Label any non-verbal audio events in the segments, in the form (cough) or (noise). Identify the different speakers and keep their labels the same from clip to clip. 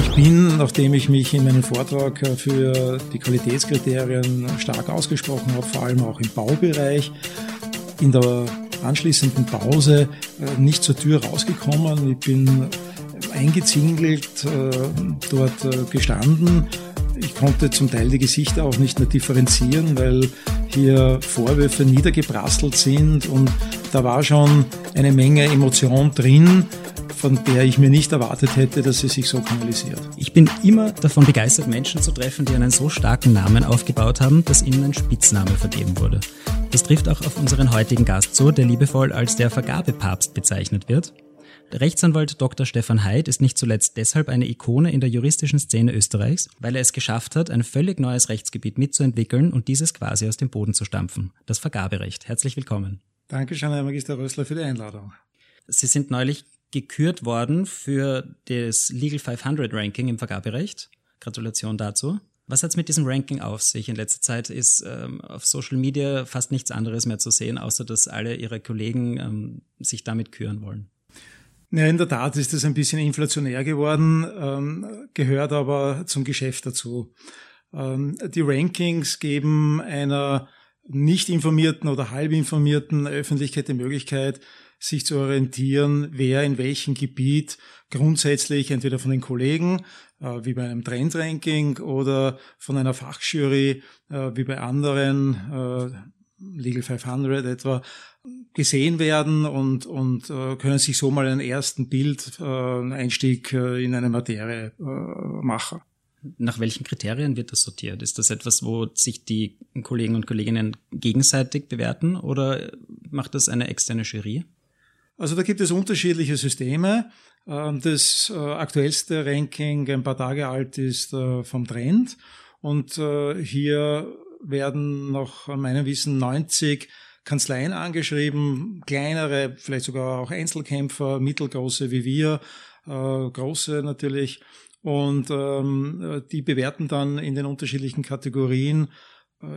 Speaker 1: Ich bin, nachdem ich mich in meinem Vortrag für die Qualitätskriterien stark ausgesprochen habe, vor allem auch im Baubereich, in der anschließenden Pause äh, nicht zur Tür rausgekommen. Ich bin eingezingelt äh, dort äh, gestanden. Ich konnte zum Teil die Gesichter auch nicht mehr differenzieren, weil hier Vorwürfe niedergeprasselt sind und da war schon eine Menge Emotion drin, von der ich mir nicht erwartet hätte, dass sie sich so kanalisiert.
Speaker 2: Ich bin immer davon begeistert, Menschen zu treffen, die einen so starken Namen aufgebaut haben, dass ihnen ein Spitzname vergeben wurde. Das trifft auch auf unseren heutigen Gast zu, der liebevoll als der Vergabepapst bezeichnet wird. Der Rechtsanwalt Dr. Stefan Heid ist nicht zuletzt deshalb eine Ikone in der juristischen Szene Österreichs, weil er es geschafft hat, ein völlig neues Rechtsgebiet mitzuentwickeln und dieses quasi aus dem Boden zu stampfen. Das Vergaberecht. Herzlich willkommen.
Speaker 1: Dankeschön, Herr Magister Rössler, für die Einladung.
Speaker 2: Sie sind neulich gekürt worden für das Legal 500 Ranking im Vergaberecht. Gratulation dazu. Was hat es mit diesem Ranking auf sich? In letzter Zeit ist ähm, auf Social Media fast nichts anderes mehr zu sehen, außer dass alle ihre Kollegen ähm, sich damit küren wollen.
Speaker 1: Ja, in der Tat ist es ein bisschen inflationär geworden, ähm, gehört aber zum Geschäft dazu. Ähm, die Rankings geben einer nicht informierten oder halb informierten Öffentlichkeit die Möglichkeit, sich zu orientieren, wer in welchem Gebiet grundsätzlich entweder von den Kollegen, äh, wie bei einem Trendranking, oder von einer Fachjury, äh, wie bei anderen, äh, Legal 500 etwa, gesehen werden und, und äh, können sich so mal einen ersten Bild, äh, Einstieg äh, in eine Materie äh, machen.
Speaker 2: Nach welchen Kriterien wird das sortiert? Ist das etwas, wo sich die Kollegen und Kolleginnen gegenseitig bewerten oder macht das eine externe Jury?
Speaker 1: Also da gibt es unterschiedliche Systeme. Ähm, das äh, aktuellste Ranking, ein paar Tage alt, ist äh, vom Trend. Und äh, hier werden nach meinem Wissen 90 Kanzleien angeschrieben, kleinere, vielleicht sogar auch Einzelkämpfer, mittelgroße wie wir, große natürlich. Und ähm, die bewerten dann in den unterschiedlichen Kategorien,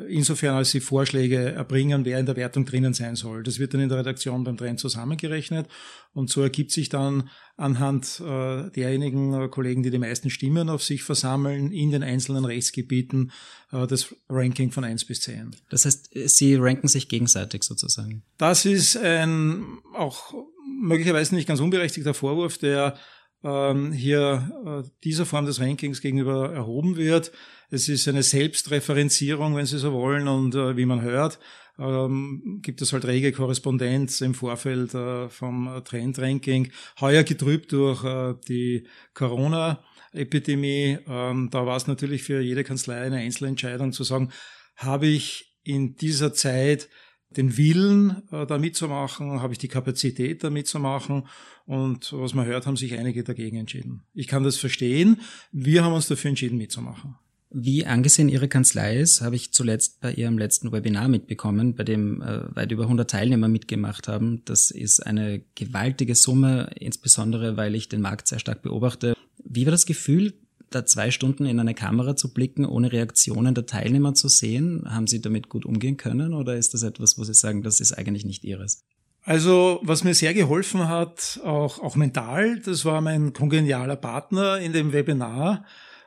Speaker 1: insofern als sie Vorschläge erbringen, wer in der Wertung drinnen sein soll. Das wird dann in der Redaktion beim Trend zusammengerechnet und so ergibt sich dann anhand äh, derjenigen äh, Kollegen, die die meisten Stimmen auf sich versammeln, in den einzelnen Rechtsgebieten äh, das Ranking von 1 bis 10.
Speaker 2: Das heißt, Sie ranken sich gegenseitig sozusagen?
Speaker 1: Das ist ein auch möglicherweise nicht ganz unberechtigter Vorwurf, der ähm, hier äh, dieser Form des Rankings gegenüber erhoben wird. Es ist eine Selbstreferenzierung, wenn Sie so wollen, und äh, wie man hört, ähm, gibt es halt rege Korrespondenz im Vorfeld äh, vom Trendranking. Heuer getrübt durch äh, die Corona-Epidemie. Ähm, da war es natürlich für jede Kanzlei eine Einzelentscheidung zu sagen, habe ich in dieser Zeit den Willen, äh, da mitzumachen, habe ich die Kapazität, da mitzumachen. Und was man hört, haben sich einige dagegen entschieden. Ich kann das verstehen. Wir haben uns dafür entschieden, mitzumachen.
Speaker 2: Wie angesehen Ihre Kanzlei ist, habe ich zuletzt bei Ihrem letzten Webinar mitbekommen, bei dem äh, weit über 100 Teilnehmer mitgemacht haben. Das ist eine gewaltige Summe, insbesondere weil ich den Markt sehr stark beobachte. Wie war das Gefühl, da zwei Stunden in eine Kamera zu blicken, ohne Reaktionen der Teilnehmer zu sehen? Haben Sie damit gut umgehen können oder ist das etwas, wo Sie sagen, das ist eigentlich nicht Ihres?
Speaker 1: Also, was mir sehr geholfen hat, auch, auch mental, das war mein kongenialer Partner in dem Webinar,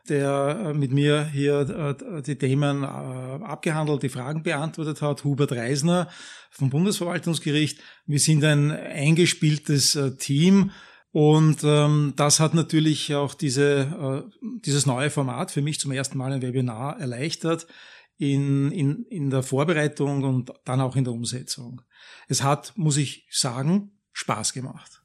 Speaker 1: der äh, mit mir hier äh, die Themen äh, abgehandelt, die Fragen beantwortet hat, Hubert Reisner vom Bundesverwaltungsgericht. Wir sind ein eingespieltes Team und ähm, das hat natürlich auch diese, äh, dieses neue Format für mich zum ersten Mal ein Webinar erleichtert in, in, in der Vorbereitung und dann auch in der Umsetzung. Es hat, muss ich sagen, Spaß gemacht.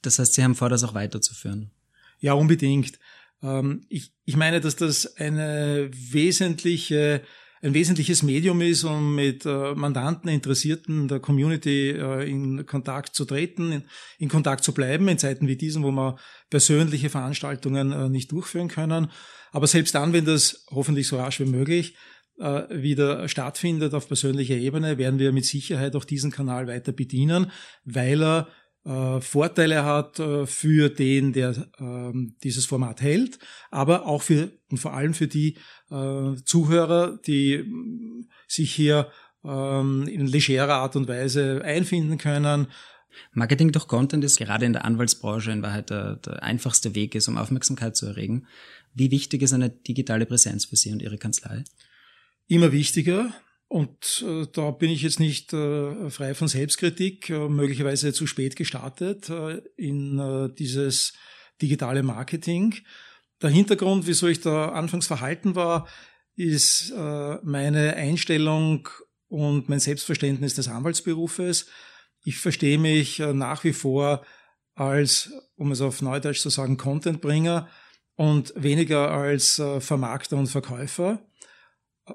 Speaker 2: Das heißt, Sie haben vor, das auch weiterzuführen?
Speaker 1: Ja, unbedingt. Ähm, ich, ich meine, dass das eine wesentliche ein wesentliches Medium ist, um mit äh, Mandanten, Interessierten der Community äh, in Kontakt zu treten, in, in, Kontakt zu bleiben in Zeiten wie diesen, wo wir persönliche Veranstaltungen äh, nicht durchführen können. Aber selbst dann, wenn das hoffentlich so rasch wie möglich äh, wieder stattfindet auf persönlicher Ebene, werden wir mit Sicherheit auch diesen Kanal weiter bedienen, weil er äh, Vorteile hat äh, für den, der äh, dieses Format hält, aber auch für und vor allem für die äh, Zuhörer, die äh, sich hier ähm, in legerer Art und Weise einfinden können,
Speaker 2: Marketing durch Content ist gerade in der Anwaltsbranche in Wahrheit der, der einfachste Weg ist, um Aufmerksamkeit zu erregen. Wie wichtig ist eine digitale Präsenz für Sie und Ihre Kanzlei?
Speaker 1: Immer wichtiger. Und äh, da bin ich jetzt nicht äh, frei von Selbstkritik, äh, möglicherweise zu spät gestartet äh, in äh, dieses digitale Marketing. Der Hintergrund, wieso ich da anfangs verhalten war, ist äh, meine Einstellung und mein Selbstverständnis des Anwaltsberufes. Ich verstehe mich nach wie vor als, um es auf Neudeutsch zu sagen, Contentbringer und weniger als Vermarkter und Verkäufer.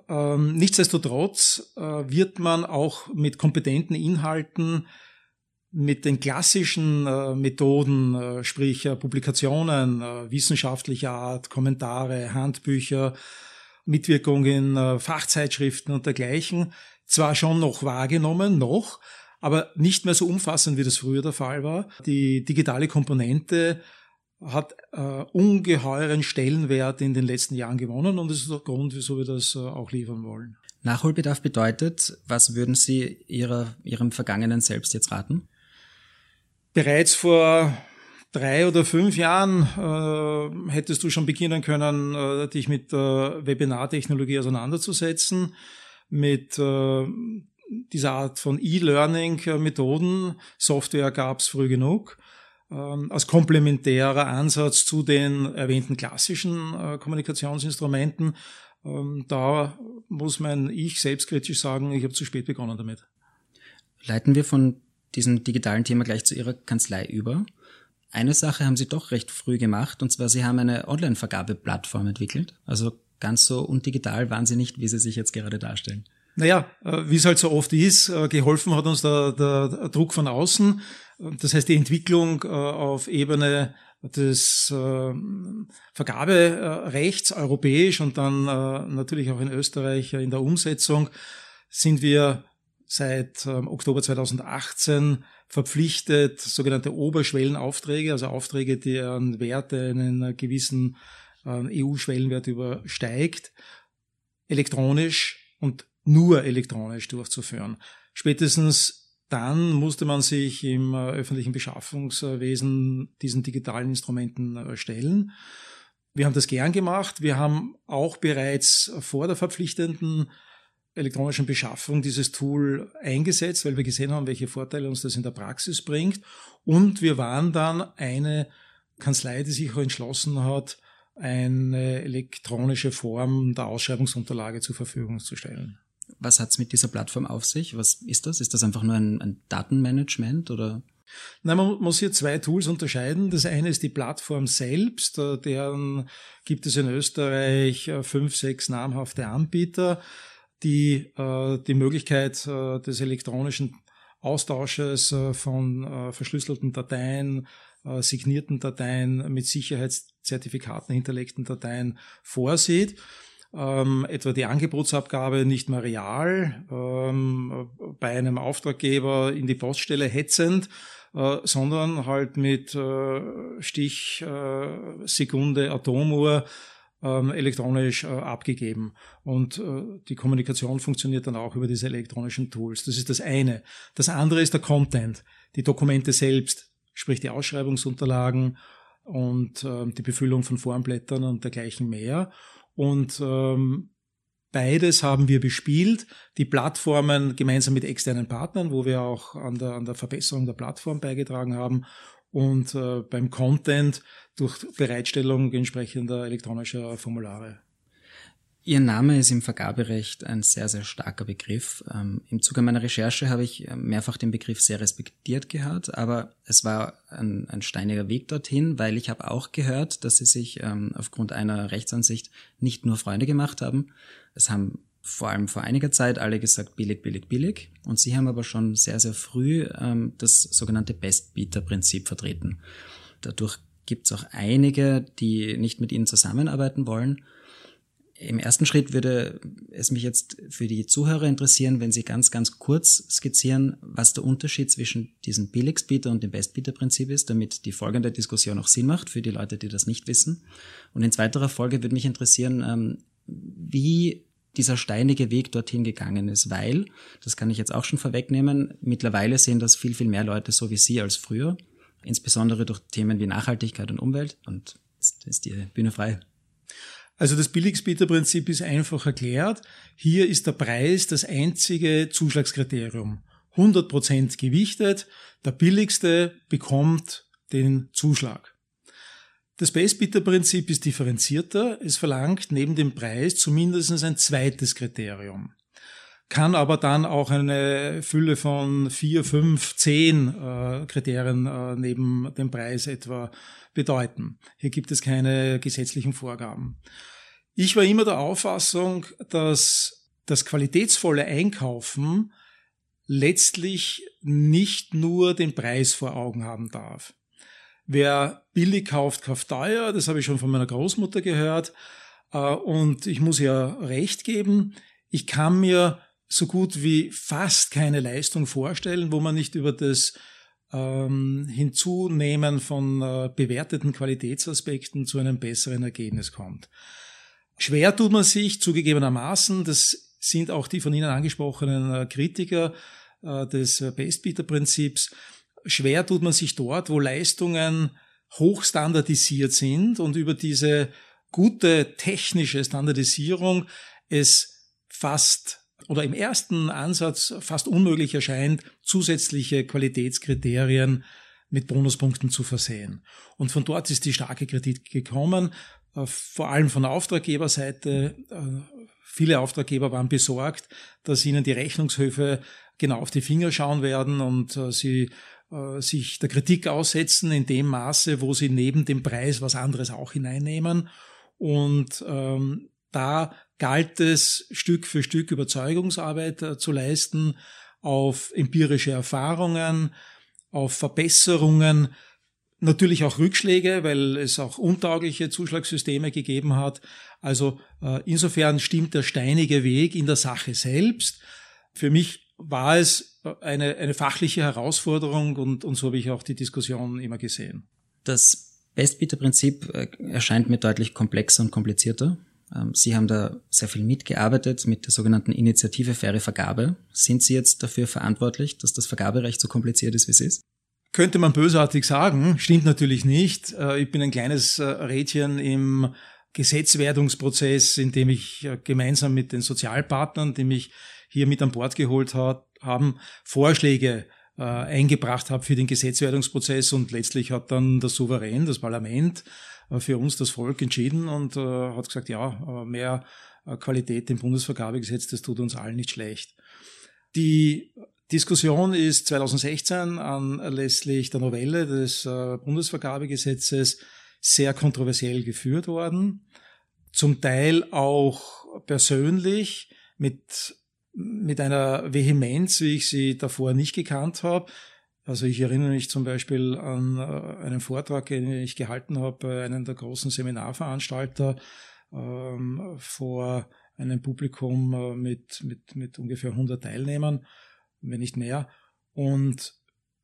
Speaker 1: Ähm, nichtsdestotrotz äh, wird man auch mit kompetenten Inhalten, mit den klassischen Methoden, sprich Publikationen wissenschaftlicher Art, Kommentare, Handbücher, Mitwirkung in Fachzeitschriften und dergleichen, zwar schon noch wahrgenommen, noch, aber nicht mehr so umfassend, wie das früher der Fall war. Die digitale Komponente hat äh, ungeheuren Stellenwert in den letzten Jahren gewonnen und das ist der Grund, wieso wir das äh, auch liefern wollen.
Speaker 2: Nachholbedarf bedeutet, was würden Sie ihrer, Ihrem Vergangenen selbst jetzt raten?
Speaker 1: Bereits vor drei oder fünf Jahren äh, hättest du schon beginnen können, äh, dich mit äh, Webinartechnologie auseinanderzusetzen, mit äh, dieser Art von E-Learning-Methoden. Software gab es früh genug. Ähm, als komplementärer Ansatz zu den erwähnten klassischen äh, Kommunikationsinstrumenten. Ähm, da muss mein Ich selbstkritisch sagen, ich habe zu spät begonnen damit.
Speaker 2: Leiten wir von diesem digitalen Thema gleich zu Ihrer Kanzlei über. Eine Sache haben Sie doch recht früh gemacht, und zwar Sie haben eine Online-Vergabeplattform entwickelt. Also ganz so undigital waren Sie nicht, wie Sie sich jetzt gerade darstellen.
Speaker 1: Naja, äh, wie es halt so oft ist, äh, geholfen hat uns der, der Druck von außen. Das heißt, die Entwicklung äh, auf Ebene des Vergaberechts europäisch und dann natürlich auch in Österreich in der Umsetzung sind wir seit ähm, Oktober 2018 verpflichtet, sogenannte Oberschwellenaufträge, also Aufträge, deren Werte einen gewissen EU-Schwellenwert übersteigt, elektronisch und nur elektronisch durchzuführen. Spätestens dann musste man sich im äh, öffentlichen Beschaffungswesen diesen digitalen Instrumenten äh, stellen. Wir haben das gern gemacht. Wir haben auch bereits vor der verpflichtenden elektronischen Beschaffung dieses Tool eingesetzt, weil wir gesehen haben, welche Vorteile uns das in der Praxis bringt. Und wir waren dann eine Kanzlei, die sich auch entschlossen hat, eine elektronische Form der Ausschreibungsunterlage zur Verfügung zu stellen.
Speaker 2: Was hat's mit dieser Plattform auf sich? Was ist das? Ist das einfach nur ein, ein Datenmanagement oder?
Speaker 1: Nein, man muss hier zwei Tools unterscheiden. Das eine ist die Plattform selbst, äh, deren gibt es in Österreich äh, fünf, sechs namhafte Anbieter, die äh, die Möglichkeit des elektronischen Austausches von verschlüsselten Dateien, signierten Dateien mit Sicherheitszertifikaten hinterlegten Dateien vorsieht ähm, etwa die Angebotsabgabe nicht mehr real ähm, bei einem Auftraggeber in die Poststelle hetzend, äh, sondern halt mit äh, Stichsekunde äh, Atomuhr ähm, elektronisch äh, abgegeben. Und äh, die Kommunikation funktioniert dann auch über diese elektronischen Tools. Das ist das eine. Das andere ist der Content, die Dokumente selbst, sprich die Ausschreibungsunterlagen und äh, die Befüllung von Formblättern und dergleichen mehr. Und ähm, beides haben wir bespielt. Die Plattformen gemeinsam mit externen Partnern, wo wir auch an der, an der Verbesserung der Plattform beigetragen haben. Und äh, beim Content durch Bereitstellung entsprechender elektronischer Formulare.
Speaker 2: Ihr Name ist im Vergaberecht ein sehr, sehr starker Begriff. Ähm, Im Zuge meiner Recherche habe ich äh, mehrfach den Begriff sehr respektiert gehört, aber es war ein, ein steiniger Weg dorthin, weil ich habe auch gehört, dass Sie sich ähm, aufgrund einer Rechtsansicht nicht nur Freunde gemacht haben. Es haben vor allem vor einiger Zeit alle gesagt, billig, billig, billig. Und Sie haben aber schon sehr, sehr früh ähm, das sogenannte Best-Beater-Prinzip vertreten. Dadurch gibt es auch einige, die nicht mit Ihnen zusammenarbeiten wollen im ersten Schritt würde es mich jetzt für die Zuhörer interessieren, wenn Sie ganz, ganz kurz skizzieren, was der Unterschied zwischen diesem Billigstbieter und dem Bestbieter-Prinzip ist, damit die folgende Diskussion auch Sinn macht für die Leute, die das nicht wissen. Und in zweiterer Folge würde mich interessieren, ähm, wie dieser steinige Weg dorthin gegangen ist, weil, das kann ich jetzt auch schon vorwegnehmen, mittlerweile sehen das viel, viel mehr Leute so wie Sie als früher, insbesondere durch Themen wie Nachhaltigkeit und Umwelt. Und jetzt ist die Bühne frei.
Speaker 1: Also das Billigsbieterprinzip ist einfach erklärt. Hier ist der Preis das einzige Zuschlagskriterium. 100% gewichtet. Der billigste bekommt den Zuschlag. Das Base-Bidder-Prinzip ist differenzierter. Es verlangt neben dem Preis zumindest ein zweites Kriterium. Kann aber dann auch eine Fülle von vier, fünf, zehn äh, Kriterien äh, neben dem Preis etwa bedeuten. Hier gibt es keine gesetzlichen Vorgaben. Ich war immer der Auffassung, dass das qualitätsvolle Einkaufen letztlich nicht nur den Preis vor Augen haben darf. Wer billig kauft, kauft teuer. Das habe ich schon von meiner Großmutter gehört. Äh, und ich muss ja recht geben. Ich kann mir so gut wie fast keine Leistung vorstellen, wo man nicht über das ähm, Hinzunehmen von äh, bewerteten Qualitätsaspekten zu einem besseren Ergebnis kommt. Schwer tut man sich zugegebenermaßen, das sind auch die von Ihnen angesprochenen äh, Kritiker äh, des Bestbieter-Prinzips, schwer tut man sich dort, wo Leistungen hochstandardisiert sind und über diese gute technische Standardisierung es fast oder im ersten Ansatz fast unmöglich erscheint, zusätzliche Qualitätskriterien mit Bonuspunkten zu versehen. Und von dort ist die starke Kritik gekommen, äh, vor allem von der Auftraggeberseite. Äh, viele Auftraggeber waren besorgt, dass ihnen die Rechnungshöfe genau auf die Finger schauen werden und äh, sie sich der Kritik aussetzen in dem Maße, wo sie neben dem Preis was anderes auch hineinnehmen. Und ähm, da galt es, Stück für Stück Überzeugungsarbeit äh, zu leisten, auf empirische Erfahrungen, auf Verbesserungen, natürlich auch Rückschläge, weil es auch untaugliche Zuschlagssysteme gegeben hat. Also äh, insofern stimmt der steinige Weg in der Sache selbst. Für mich war es eine, eine fachliche Herausforderung und, und so habe ich auch die Diskussion immer gesehen.
Speaker 2: Das Bestbieter-Prinzip äh, erscheint mir deutlich komplexer und komplizierter. Ähm, Sie haben da sehr viel mitgearbeitet mit der sogenannten Initiative Faire Vergabe. Sind Sie jetzt dafür verantwortlich, dass das Vergaberecht so kompliziert ist, wie es ist?
Speaker 1: Könnte man bösartig sagen, stimmt natürlich nicht. Äh, ich bin ein kleines äh, Rädchen im Gesetzwerdungsprozess, in dem ich gemeinsam mit den Sozialpartnern, die mich hier mit an Bord geholt hat, haben, Vorschläge äh, eingebracht habe für den Gesetzwerdungsprozess und letztlich hat dann der Souverän, das Parlament, äh, für uns das Volk entschieden und äh, hat gesagt, ja, äh, mehr äh, Qualität im Bundesvergabegesetz, das tut uns allen nicht schlecht. Die Diskussion ist 2016 anlässlich der Novelle des äh, Bundesvergabegesetzes sehr kontroversiell geführt worden, zum Teil auch persönlich mit mit einer Vehemenz, wie ich sie davor nicht gekannt habe. Also ich erinnere mich zum Beispiel an äh, einen Vortrag, den ich gehalten habe bei einem der großen Seminarveranstalter ähm, vor einem Publikum äh, mit, mit, mit ungefähr 100 Teilnehmern, wenn nicht mehr. Und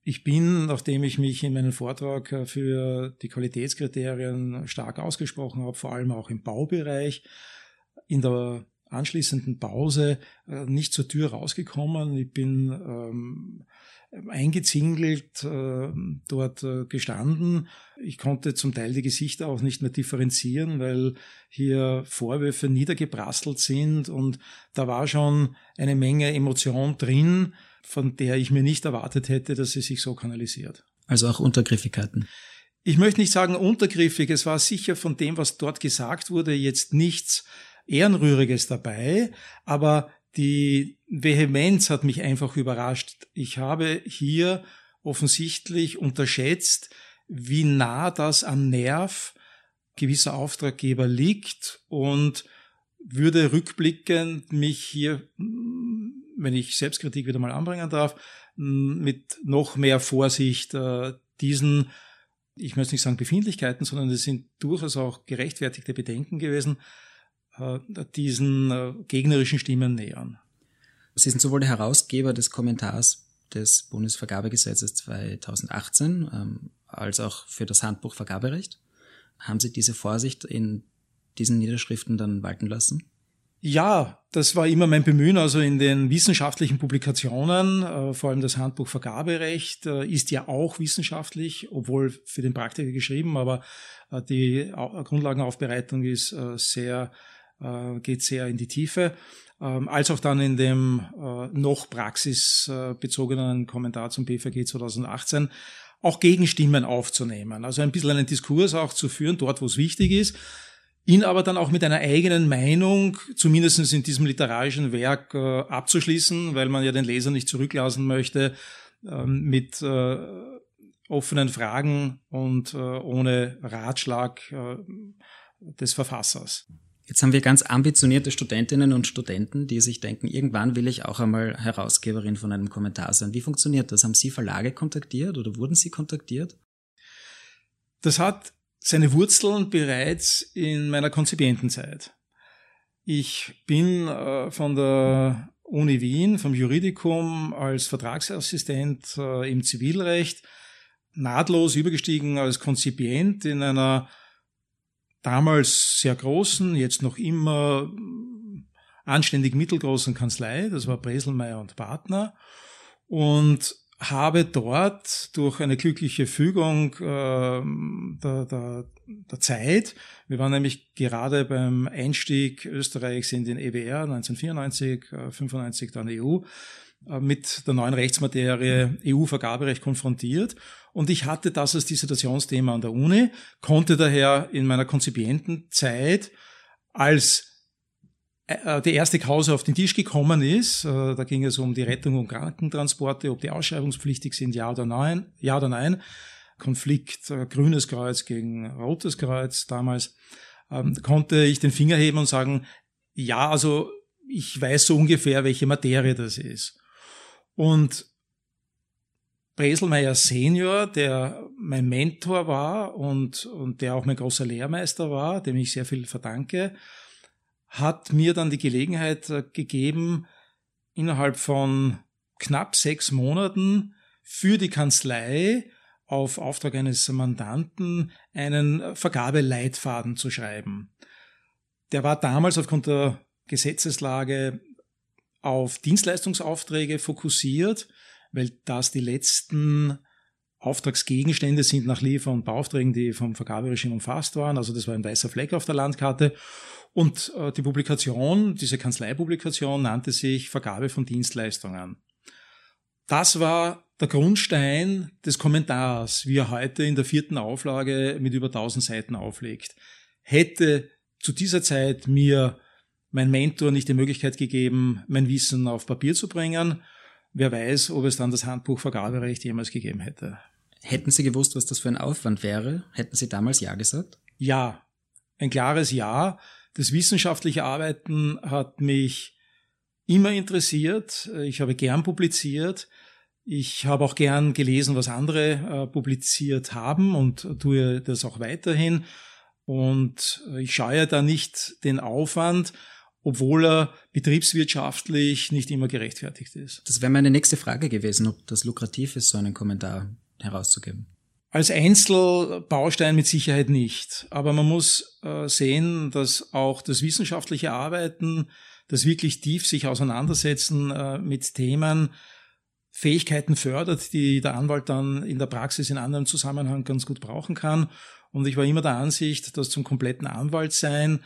Speaker 1: ich bin, nachdem ich mich in meinem Vortrag äh, für die Qualitätskriterien stark ausgesprochen habe, vor allem auch im Baubereich, in der anschließenden Pause äh, nicht zur Tür rausgekommen. Ich bin ähm, eingezingelt äh, dort äh, gestanden. Ich konnte zum Teil die Gesichter auch nicht mehr differenzieren, weil hier Vorwürfe niedergeprasselt sind und da war schon eine Menge Emotion drin, von der ich mir nicht erwartet hätte, dass sie sich so kanalisiert.
Speaker 2: Also auch Untergriffigkeiten.
Speaker 1: Ich möchte nicht sagen untergriffig, es war sicher von dem, was dort gesagt wurde, jetzt nichts Ehrenrühriges dabei, aber die Vehemenz hat mich einfach überrascht. Ich habe hier offensichtlich unterschätzt, wie nah das am Nerv gewisser Auftraggeber liegt und würde rückblickend mich hier, wenn ich Selbstkritik wieder mal anbringen darf, mit noch mehr Vorsicht äh, diesen, ich möchte nicht sagen Befindlichkeiten, sondern es sind durchaus auch gerechtfertigte Bedenken gewesen, diesen äh, gegnerischen Stimmen nähern.
Speaker 2: Sie sind sowohl der Herausgeber des Kommentars des Bundesvergabegesetzes 2018 ähm, als auch für das Handbuch Vergaberecht. Haben Sie diese Vorsicht in diesen Niederschriften dann walten lassen?
Speaker 1: Ja, das war immer mein Bemühen. Also in den wissenschaftlichen Publikationen, äh, vor allem das Handbuch Vergaberecht, äh, ist ja auch wissenschaftlich, obwohl für den Praktiker geschrieben, aber äh, die Grundlagenaufbereitung ist sehr, geht sehr in die Tiefe. Ähm, als auch dann in dem noch praxisbezogenen Kommentar zum BVG 2018 auch Gegenstimmen aufzunehmen. Also ein bisschen einen Diskurs auch zu führen, dort wo es wichtig ist ihn aber dann auch mit einer eigenen Meinung, zumindest in diesem literarischen Werk, äh, abzuschließen, weil man ja den Leser nicht zurücklassen möchte ähm, mit äh, offenen Fragen und äh, ohne Ratschlag äh, des Verfassers.
Speaker 2: Jetzt haben wir ganz ambitionierte Studentinnen und Studenten, die sich denken, irgendwann will ich auch einmal Herausgeberin von einem Kommentar sein. Wie funktioniert das? Haben Sie Verlage kontaktiert oder wurden Sie kontaktiert?
Speaker 1: Das hat seine Wurzeln bereits in meiner Konzipientenzeit. Ich bin äh, von der Uni Wien, vom Juridikum als Vertragsassistent äh, im Zivilrecht nahtlos übergestiegen als Konzipient in einer damals sehr großen, jetzt noch immer anständig mittelgroßen Kanzlei, das war Breselmeier und Partner. Und habe dort durch eine glückliche Fügung äh, der, der, der Zeit, wir waren nämlich gerade beim Einstieg Österreichs in den EWR 1994, äh, 95 dann EU, mit der neuen Rechtsmaterie EU-Vergaberecht konfrontiert. Und ich hatte das als Dissertationsthema an der Uni, konnte daher in meiner Konzipientenzeit als äh, die erste Kause auf den Tisch gekommen ist. Äh, da ging es um die Rettung und Krankentransporte, ob die ausschreibungspflichtig sind, ja oder nein. Ja oder nein. Konflikt äh, Grünes Kreuz gegen Rotes Kreuz damals. Ähm, konnte ich den Finger heben und sagen, ja, also ich weiß so ungefähr, welche Materie das ist. Und Breselmeier Senior, der mein Mentor war und, und der auch mein großer Lehrmeister war, dem ich sehr viel verdanke, hat mir dann die Gelegenheit äh, gegeben, innerhalb von knapp sechs Monaten für die Kanzlei auf Auftrag eines Mandanten einen Vergabeleitfaden zu schreiben. Der war damals aufgrund der Gesetzeslage auf Dienstleistungsaufträge fokussiert, weil das die letzten Auftragsgegenstände sind nach Liefer- und Beauftragten, die vom Vergaberegime umfasst waren. Also das war ein weißer Fleck auf der Landkarte. Und äh, die Publikation, diese Kanzleipublikation nannte sich Vergabe von Dienstleistungen. Das war der Grundstein des Kommentars, wie er heute in der vierten Auflage mit über 1000 Seiten auflegt. Hätte zu dieser Zeit mir mein Mentor nicht die Möglichkeit gegeben, mein Wissen auf Papier zu bringen, wer weiß, ob es dann das Handbuch Vergaberecht jemals gegeben hätte.
Speaker 2: Hätten Sie gewusst, was das für ein Aufwand wäre? Hätten Sie damals Ja gesagt?
Speaker 1: Ja, ein klares Ja. Das wissenschaftliche Arbeiten hat mich immer interessiert. Ich habe gern publiziert. Ich habe auch gern gelesen, was andere äh, publiziert haben und tue das auch weiterhin. Und ich scheue da nicht den Aufwand, obwohl er betriebswirtschaftlich nicht immer gerechtfertigt ist.
Speaker 2: Das wäre meine nächste Frage gewesen, ob das lukrativ ist, so einen Kommentar herauszugeben.
Speaker 1: Als Einzelbaustein mit Sicherheit nicht. Aber man muss äh, sehen, dass auch das wissenschaftliche Arbeiten, das wirklich tief sich auseinandersetzen äh, mit Themen, Fähigkeiten fördert, die der Anwalt dann in der Praxis in anderem Zusammenhang ganz gut brauchen kann. Und ich war immer der Ansicht, dass zum kompletten Anwaltsein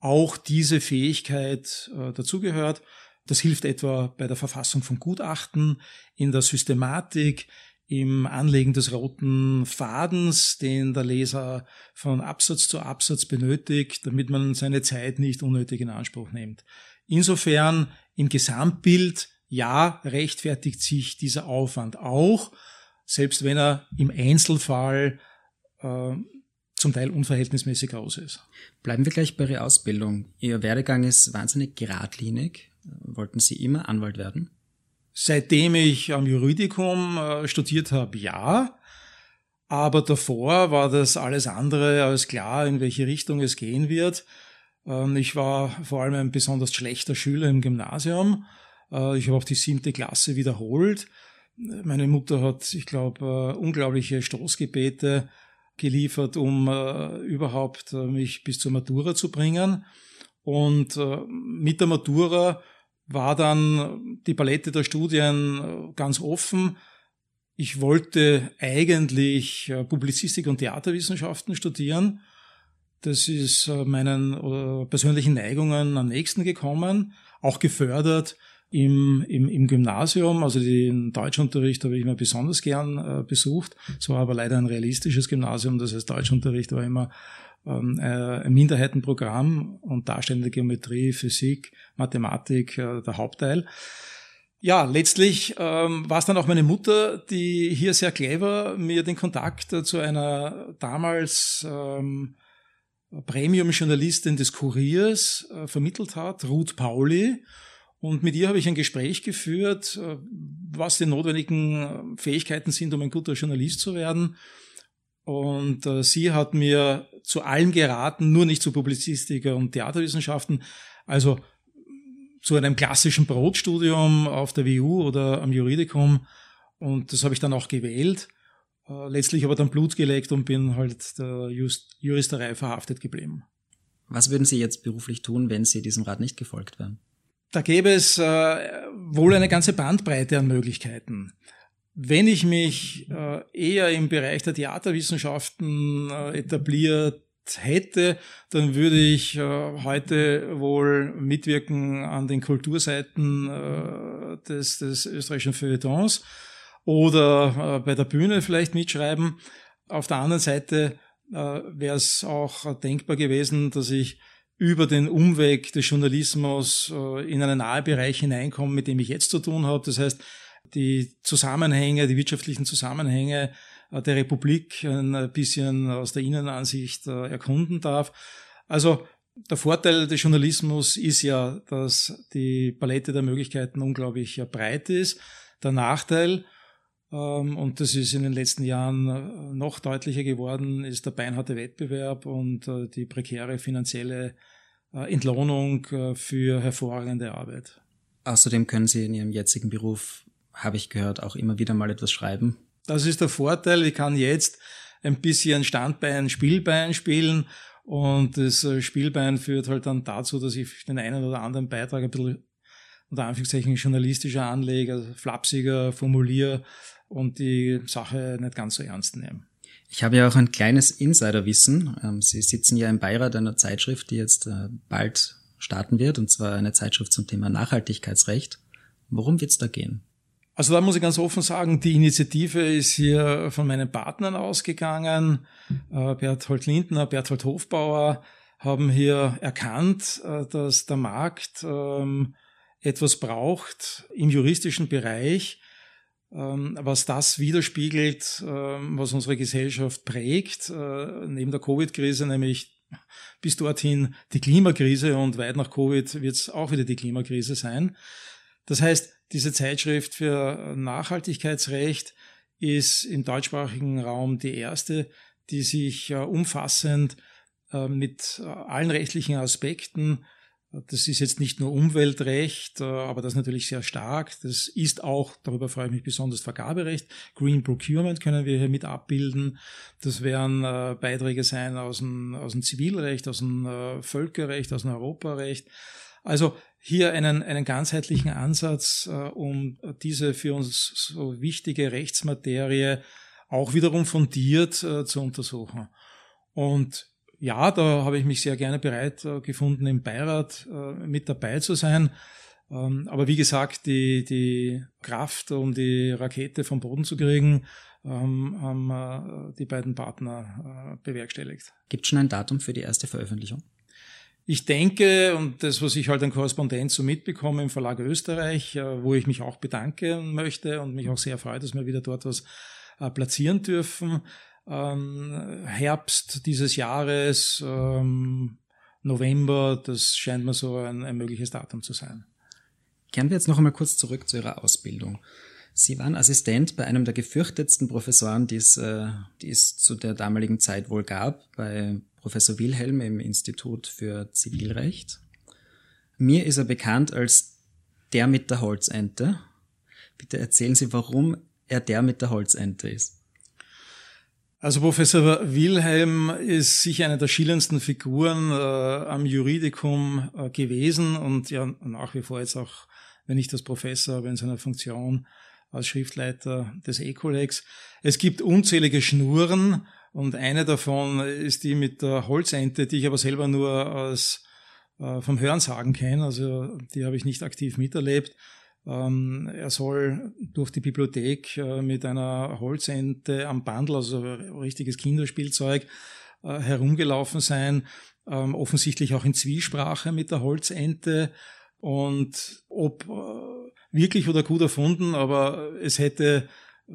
Speaker 1: auch diese Fähigkeit äh, dazugehört. Das hilft etwa bei der Verfassung von Gutachten, in der Systematik, im Anlegen des roten Fadens, den der Leser von Absatz zu Absatz benötigt, damit man seine Zeit nicht unnötig in Anspruch nimmt. Insofern im Gesamtbild, ja, rechtfertigt sich dieser Aufwand auch, selbst wenn er im Einzelfall äh, zum Teil unverhältnismäßig groß ist.
Speaker 2: Bleiben wir gleich bei Ihrer Ausbildung. Ihr Werdegang ist wahnsinnig geradlinig. Wollten Sie immer Anwalt werden?
Speaker 1: Seitdem ich am Juridikum äh, studiert habe, ja. Aber davor war das alles andere als klar, in welche Richtung es gehen wird. Ähm, ich war vor allem ein besonders schlechter Schüler im Gymnasium. Äh, ich habe auch die siebte Klasse wiederholt. Meine Mutter hat, ich glaube, äh, unglaubliche Stoßgebete geliefert, um überhaupt mich bis zur Matura zu bringen. Und äh, mit der Matura war dann die Palette der Studien äh, ganz offen. Ich wollte eigentlich äh, Publizistik und Theaterwissenschaften studieren. Das ist äh, meinen persönlichen Neigungen am nächsten gekommen, auch gefördert im, im, im Gymnasium. Also den Deutschunterricht habe ich immer besonders gern äh, besucht. Es war aber leider ein realistisches Gymnasium, das heißt Deutschunterricht war immer ähm, äh, ein Minderheitenprogramm und darstellende Geometrie, Physik, Mathematik äh, der Hauptteil. Ja, letztlich ähm, war es dann auch meine Mutter, die hier sehr clever mir den Kontakt äh, zu einer damals ähm, Premium-Journalistin des Kuriers äh, vermittelt hat, Ruth Pauli. Und mit ihr habe ich ein Gespräch geführt, äh, was die notwendigen Fähigkeiten sind, um ein guter Journalist zu werden. Und äh, sie hat mir zu allem geraten, nur nicht zu Publizistik und Theaterwissenschaften, also zu einem klassischen Brotstudium auf der WU oder am Juridikum. Und das habe ich dann auch gewählt. Äh, letztlich aber dann Blut gelegt und bin halt der Just Juristerei verhaftet geblieben.
Speaker 2: Was würden Sie jetzt beruflich tun, wenn Sie diesem Rat nicht gefolgt wären?
Speaker 1: Da gäbe es äh, wohl eine ganze Bandbreite an Möglichkeiten. Wenn ich mich äh, eher im Bereich der Theaterwissenschaften äh, etabliert hätte, dann würde ich äh, heute wohl mitwirken an den Kulturseiten äh, des, des österreichischen Feuilletons oder äh, bei der Bühne vielleicht mitschreiben. Auf der anderen Seite äh, wäre es auch denkbar gewesen, dass ich über den Umweg des Journalismus äh, in einen nahe Bereich hineinkomme, mit dem ich jetzt zu tun habe. Das heißt, die Zusammenhänge, die wirtschaftlichen Zusammenhänge äh, der Republik ein bisschen aus der Innenansicht äh, erkunden darf. Also der Vorteil des Journalismus ist ja, dass die Palette der Möglichkeiten unglaublich breit ist. Der Nachteil, und das ist in den letzten Jahren noch deutlicher geworden, ist der beinharte Wettbewerb und die prekäre finanzielle Entlohnung für hervorragende Arbeit.
Speaker 2: Außerdem können Sie in Ihrem jetzigen Beruf, habe ich gehört, auch immer wieder mal etwas schreiben.
Speaker 1: Das ist der Vorteil. Ich kann jetzt ein bisschen Standbein, Spielbein spielen und das äh, Spielbein führt halt dann dazu, dass ich den einen oder anderen Beitrag ein bisschen unter Anführungszeichen journalistischer anlege, also flapsiger formuliere und die Sache nicht ganz so ernst nehme.
Speaker 2: Ich habe ja auch ein kleines Insiderwissen. Ähm, Sie sitzen ja im Beirat einer Zeitschrift, die jetzt äh, bald starten wird, und zwar eine Zeitschrift zum Thema Nachhaltigkeitsrecht. Worum wird es da gehen?
Speaker 1: Also da muss ich ganz offen sagen, die Initiative ist hier von meinen Partnern ausgegangen. Äh, Berthold Lindner, Berthold Hofbauer haben hier erkannt, äh, dass der Markt ähm, etwas braucht im juristischen Bereich, was das widerspiegelt, ähm, was unsere Gesellschaft prägt, äh, neben der Covid-Krise, nämlich bis dorthin die Klimakrise und weit nach Covid wird es auch wieder die Klimakrise sein. Das heißt, diese Zeitschrift für Nachhaltigkeitsrecht ist im deutschsprachigen Raum die erste, die sich umfassend äh, mit äh, allen rechtlichen Aspekten das ist jetzt nicht nur Umweltrecht, äh, aber das natürlich sehr stark. Das ist auch, darüber freue ich mich besonders, Vergaberecht. Green Procurement können wir hier mit abbilden. Das werden Beiträge sein aus dem, aus dem Zivilrecht, aus dem Völkerrecht, aus dem Europarecht. Also hier einen, einen ganzheitlichen Ansatz, äh, um diese für uns so wichtige Rechtsmaterie auch wiederum fundiert äh, zu untersuchen. Und ja, da habe ich mich sehr gerne bereit äh, gefunden, im Beirat äh, mit dabei zu sein. Ähm, aber wie gesagt, die, die Kraft, um die Rakete vom Boden zu kriegen, ähm, haben äh, die beiden Partner bewerkstelligt.
Speaker 2: Gibt es schon ein Datum für die erste Veröffentlichung?
Speaker 1: Ich denke, und das, was ich halt an Korrespondenz so mitbekomme im Verlag Österreich, wo ich mich auch bedanken möchte und mich auch sehr freue, dass wir wieder dort was platzieren dürfen. Ähm, Herbst dieses Jahres, ähm, November, das scheint mir so ein, ein mögliches Datum zu sein.
Speaker 2: Kehren wir jetzt noch einmal kurz zurück zu Ihrer Ausbildung. Sie waren Assistent bei einem der gefürchtetsten Professoren, die es, äh, die es zu der damaligen Zeit wohl gab, bei Professor Wilhelm im Institut für Zivilrecht. Mir ist er bekannt als der mit der Holzente. Bitte erzählen Sie, warum er der mit der Holzente ist.
Speaker 1: Also Professor Wilhelm ist sicher eine der schillerndsten Figuren äh, am Juridikum äh, gewesen und ja nach wie vor jetzt auch, wenn ich das Professor habe, in seiner Funktion als Schriftleiter des E-Kollegs. Es gibt unzählige Schnuren und eine davon ist die mit der Holzente, die ich aber selber nur als äh, vom Hörensagen kenne, also die habe ich nicht aktiv miterlebt. Ähm, er soll durch die Bibliothek äh, mit einer Holzente am Bandel, also richtiges Kinderspielzeug, äh, herumgelaufen sein, ähm, offensichtlich auch in Zwiesprache mit der Holzente und ob äh, wirklich oder gut erfunden, aber es hätte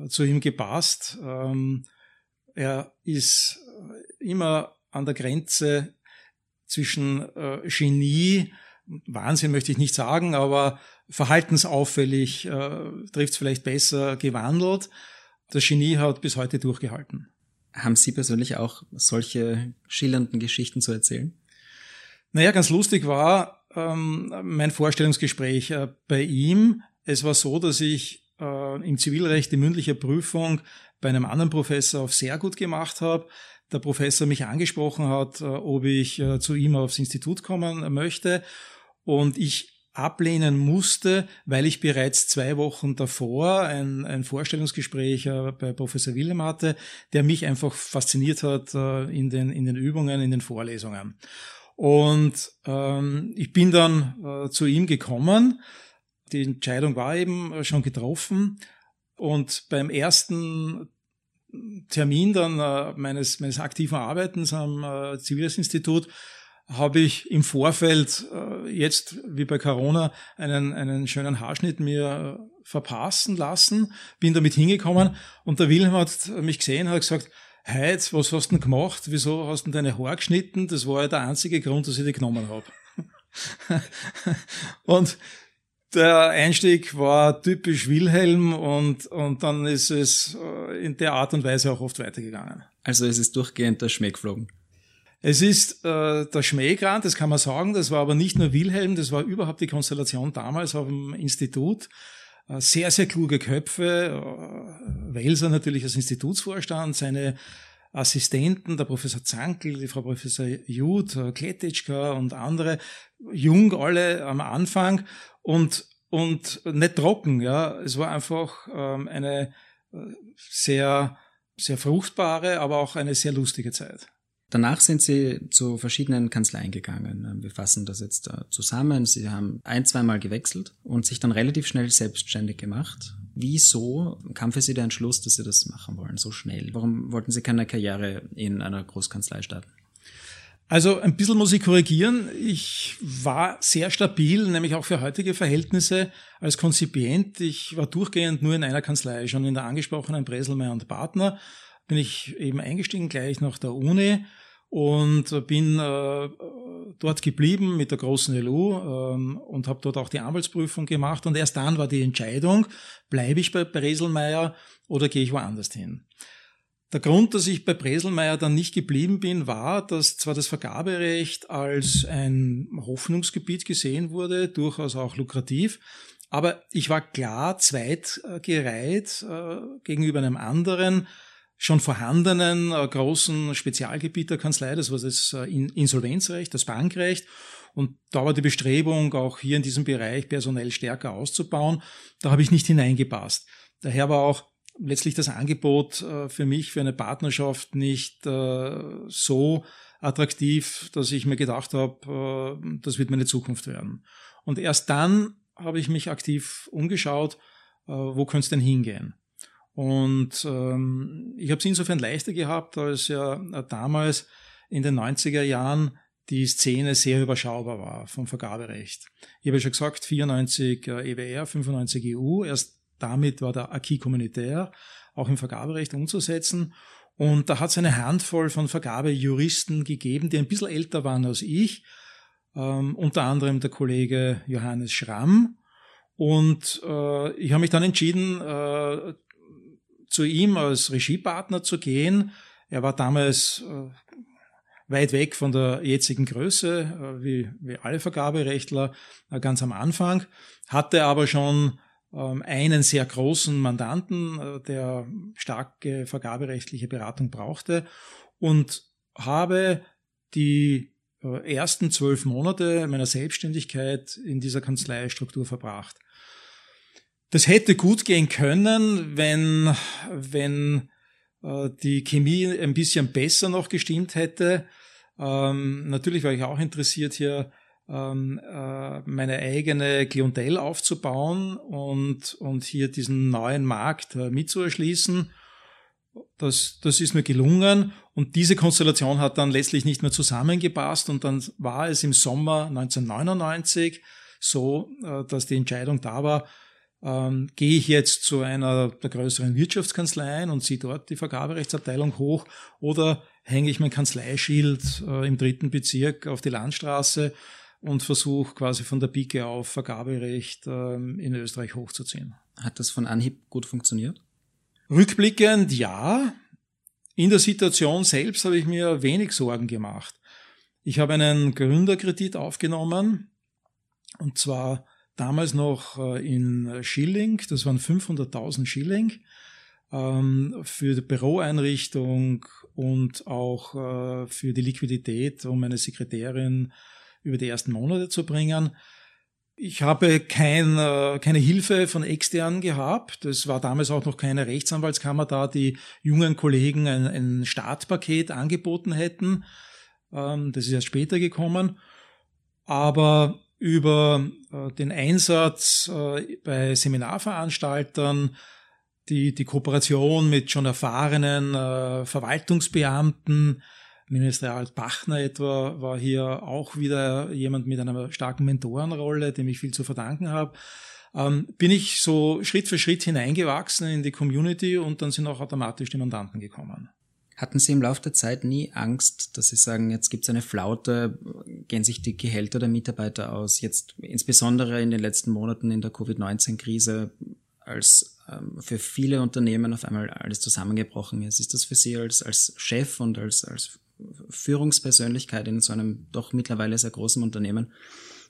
Speaker 1: zu ihm gepasst. Ähm, er ist immer an der Grenze zwischen Genie, Wahnsinn möchte ich nicht sagen, aber verhaltensauffällig, äh, trifft es vielleicht besser, gewandelt. Das Genie hat bis heute durchgehalten.
Speaker 2: Haben Sie persönlich auch solche schillernden Geschichten zu erzählen?
Speaker 1: Naja, ganz lustig war ähm, mein Vorstellungsgespräch äh, bei ihm. Es war so, dass ich äh, im Zivilrecht die mündliche Prüfung bei einem anderen Professor auf sehr gut gemacht habe. Der Professor mich angesprochen hat, äh, ob ich äh, zu ihm aufs Institut kommen möchte. Und ich ablehnen musste, weil ich bereits zwei Wochen davor ein, ein Vorstellungsgespräch äh, bei Professor Willem hatte, der mich einfach fasziniert hat äh, in, den, in den Übungen, in den Vorlesungen. Und ähm, ich bin dann äh, zu ihm gekommen. Die Entscheidung war eben schon getroffen. Und beim ersten Termin dann äh, meines, meines aktiven Arbeitens am äh, Zivilrechtsinstitut habe ich im Vorfeld äh, jetzt wie bei Corona einen, einen schönen Haarschnitt mir äh, verpassen lassen, bin damit hingekommen und der Wilhelm hat mich gesehen, hat gesagt, Heid, was hast du denn gemacht? Wieso hast du deine Haare geschnitten? Das war ja der einzige Grund, dass ich die genommen habe. (laughs) und der Einstieg war typisch Wilhelm und, und dann ist es äh, in der Art und Weise auch oft weitergegangen.
Speaker 2: Also es ist durchgehend der Schmäh geflogen.
Speaker 1: Es ist äh, der Schmähgrad, das kann man sagen. Das war aber nicht nur Wilhelm, das war überhaupt die Konstellation damals auf dem Institut. Äh, sehr, sehr kluge Köpfe. Äh, Welser natürlich als Institutsvorstand, seine Assistenten, der Professor Zankel, die Frau Professor Jud, äh, Kletitschka und andere, jung alle am Anfang und, und nicht trocken. Ja, Es war einfach ähm, eine äh, sehr, sehr fruchtbare, aber auch eine sehr lustige Zeit.
Speaker 2: Danach sind Sie zu verschiedenen Kanzleien gegangen. Wir fassen das jetzt äh, zusammen. Sie haben ein, zweimal gewechselt und sich dann relativ schnell selbstständig gemacht. Wieso kam für Sie der Entschluss, dass Sie das machen wollen, so schnell? Warum wollten Sie keine Karriere in einer Großkanzlei starten?
Speaker 1: Also ein bisschen muss ich korrigieren. Ich war sehr stabil, nämlich auch für heutige Verhältnisse als Konzipient. Ich war durchgehend nur in einer Kanzlei, schon in der angesprochenen Breselmeier und Partner bin ich eben eingestiegen gleich nach der Uni und bin äh, dort geblieben mit der großen LU ähm, und habe dort auch die Anwaltsprüfung gemacht und erst dann war die Entscheidung, bleibe ich bei Breselmeier oder gehe ich woanders hin. Der Grund, dass ich bei Breselmeier dann nicht geblieben bin, war, dass zwar das Vergaberecht als ein Hoffnungsgebiet gesehen wurde, durchaus auch lukrativ, aber ich war klar zweitgereiht äh, gegenüber einem anderen schon vorhandenen äh, großen Spezialgebiet der Kanzlei, das war das äh, Insolvenzrecht, das Bankrecht. Und da war die Bestrebung, auch hier in diesem Bereich personell stärker auszubauen. Da habe ich nicht hineingepasst. Daher war auch letztlich das Angebot äh, für mich, für eine Partnerschaft nicht äh, so attraktiv, dass ich mir gedacht habe, äh, das wird meine Zukunft werden. Und erst dann habe ich mich aktiv umgeschaut, äh, wo könnte es denn hingehen? Und ähm, ich habe es insofern leichter gehabt, als ja damals in den 90er Jahren die Szene sehr überschaubar war vom Vergaberecht. Ich habe ja schon gesagt, 94 äh, EWR, 95 EU, erst damit war der Acquis communautaire auch im Vergaberecht umzusetzen. Und da hat es eine Handvoll von Vergabejuristen gegeben, die ein bisschen älter waren als ich, ähm, unter anderem der Kollege Johannes Schramm. Und äh, ich habe mich dann entschieden, äh, zu ihm als Regiepartner zu gehen. Er war damals äh, weit weg von der jetzigen Größe, äh, wie, wie alle Vergaberechtler, äh, ganz am Anfang, hatte aber schon ähm, einen sehr großen Mandanten, der starke vergaberechtliche Beratung brauchte und habe die ersten zwölf Monate meiner Selbstständigkeit in dieser Kanzleistruktur verbracht. Das hätte gut gehen können, wenn, wenn äh, die Chemie ein bisschen besser noch gestimmt hätte. Ähm, natürlich war ich auch interessiert, hier ähm, äh, meine eigene Klientel aufzubauen und, und hier diesen neuen Markt äh, mitzuerschließen. Das, das ist mir gelungen und diese Konstellation hat dann letztlich nicht mehr zusammengepasst und dann war es im Sommer 1999 so, äh, dass die Entscheidung da war, ähm, gehe ich jetzt zu einer der größeren Wirtschaftskanzleien und ziehe dort die Vergaberechtsabteilung hoch oder hänge ich mein Kanzleischild äh, im dritten Bezirk auf die Landstraße und versuche quasi von der Pike auf Vergaberecht ähm, in Österreich hochzuziehen.
Speaker 2: Hat das von Anhieb gut funktioniert?
Speaker 1: Rückblickend ja. In der Situation selbst habe ich mir wenig Sorgen gemacht. Ich habe einen Gründerkredit aufgenommen und zwar damals noch äh, in Schilling, das waren 500.000 Schilling ähm, für die Büroeinrichtung und auch äh, für die Liquidität, um meine Sekretärin über die ersten Monate zu bringen. Ich habe kein, äh, keine Hilfe von externen gehabt. Es war damals auch noch keine Rechtsanwaltskammer da, die jungen Kollegen ein, ein Startpaket angeboten hätten. Ähm, das ist erst später gekommen. Aber über äh, den Einsatz äh, bei Seminarveranstaltern, die, die Kooperation mit schon erfahrenen äh, Verwaltungsbeamten, Ministerial Bachner etwa war hier auch wieder jemand mit einer starken Mentorenrolle, dem ich viel zu verdanken habe. Ähm, bin ich so Schritt für Schritt hineingewachsen in die Community und dann sind auch automatisch die Mandanten gekommen.
Speaker 2: Hatten Sie im Laufe der Zeit nie Angst, dass Sie sagen, jetzt gibt es eine Flaute, gehen sich die Gehälter der Mitarbeiter aus? Jetzt insbesondere in den letzten Monaten in der Covid-19-Krise, als ähm, für viele Unternehmen auf einmal alles zusammengebrochen ist. Ist das für Sie als, als Chef und als, als Führungspersönlichkeit in so einem doch mittlerweile sehr großen Unternehmen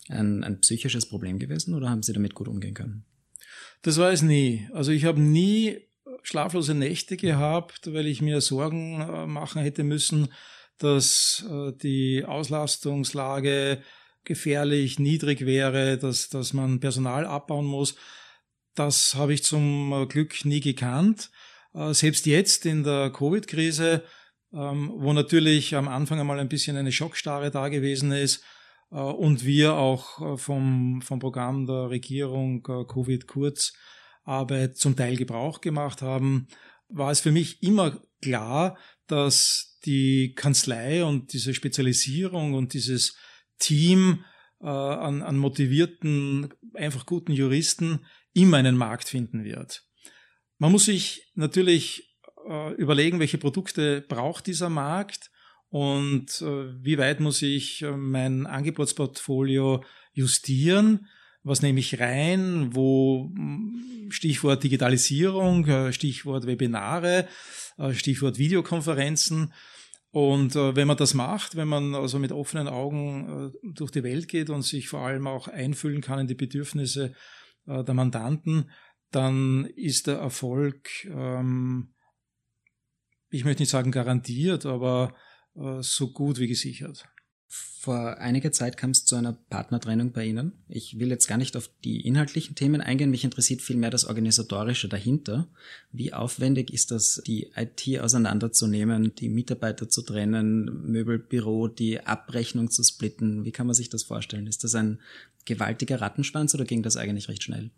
Speaker 2: ein, ein psychisches Problem gewesen oder haben Sie damit gut umgehen können?
Speaker 1: Das war es nie. Also ich habe nie schlaflose Nächte gehabt, weil ich mir Sorgen äh, machen hätte müssen, dass äh, die Auslastungslage gefährlich niedrig wäre, dass, dass man Personal abbauen muss. Das habe ich zum äh, Glück nie gekannt. Selbst jetzt in der Covid-Krise, ähm, wo natürlich am Anfang einmal ein bisschen eine Schockstarre da gewesen ist und wir auch vom, vom Programm der Regierung Covid kurz Arbeit zum Teil Gebrauch gemacht haben, war es für mich immer klar, dass die Kanzlei und diese Spezialisierung und dieses Team äh, an, an motivierten, einfach guten Juristen immer einen Markt finden wird. Man muss sich natürlich äh, überlegen, welche Produkte braucht dieser Markt und äh, wie weit muss ich äh, mein Angebotsportfolio justieren was nehme ich rein, wo hm, Stichwort Digitalisierung, äh, Stichwort Webinare, äh, Stichwort Videokonferenzen. Und äh, wenn man das macht, wenn man also mit offenen Augen durch die Welt geht und sich vor allem auch einfühlen kann in die Bedürfnisse der Mandanten, dann ist der Erfolg, ähm, ich möchte nicht sagen garantiert, aber so gut wie gesichert.
Speaker 2: Vor einiger Zeit kam es zu einer Partnertrennung bei Ihnen. Ich will jetzt gar nicht auf die inhaltlichen Themen eingehen. Mich interessiert vielmehr das Organisatorische dahinter. Wie aufwendig ist das, die IT auseinanderzunehmen, die Mitarbeiter zu trennen, Möbelbüro, die Abrechnung zu splitten? Wie kann man sich das vorstellen? Ist das ein gewaltiger Rattenschwanz oder ging das eigentlich recht schnell?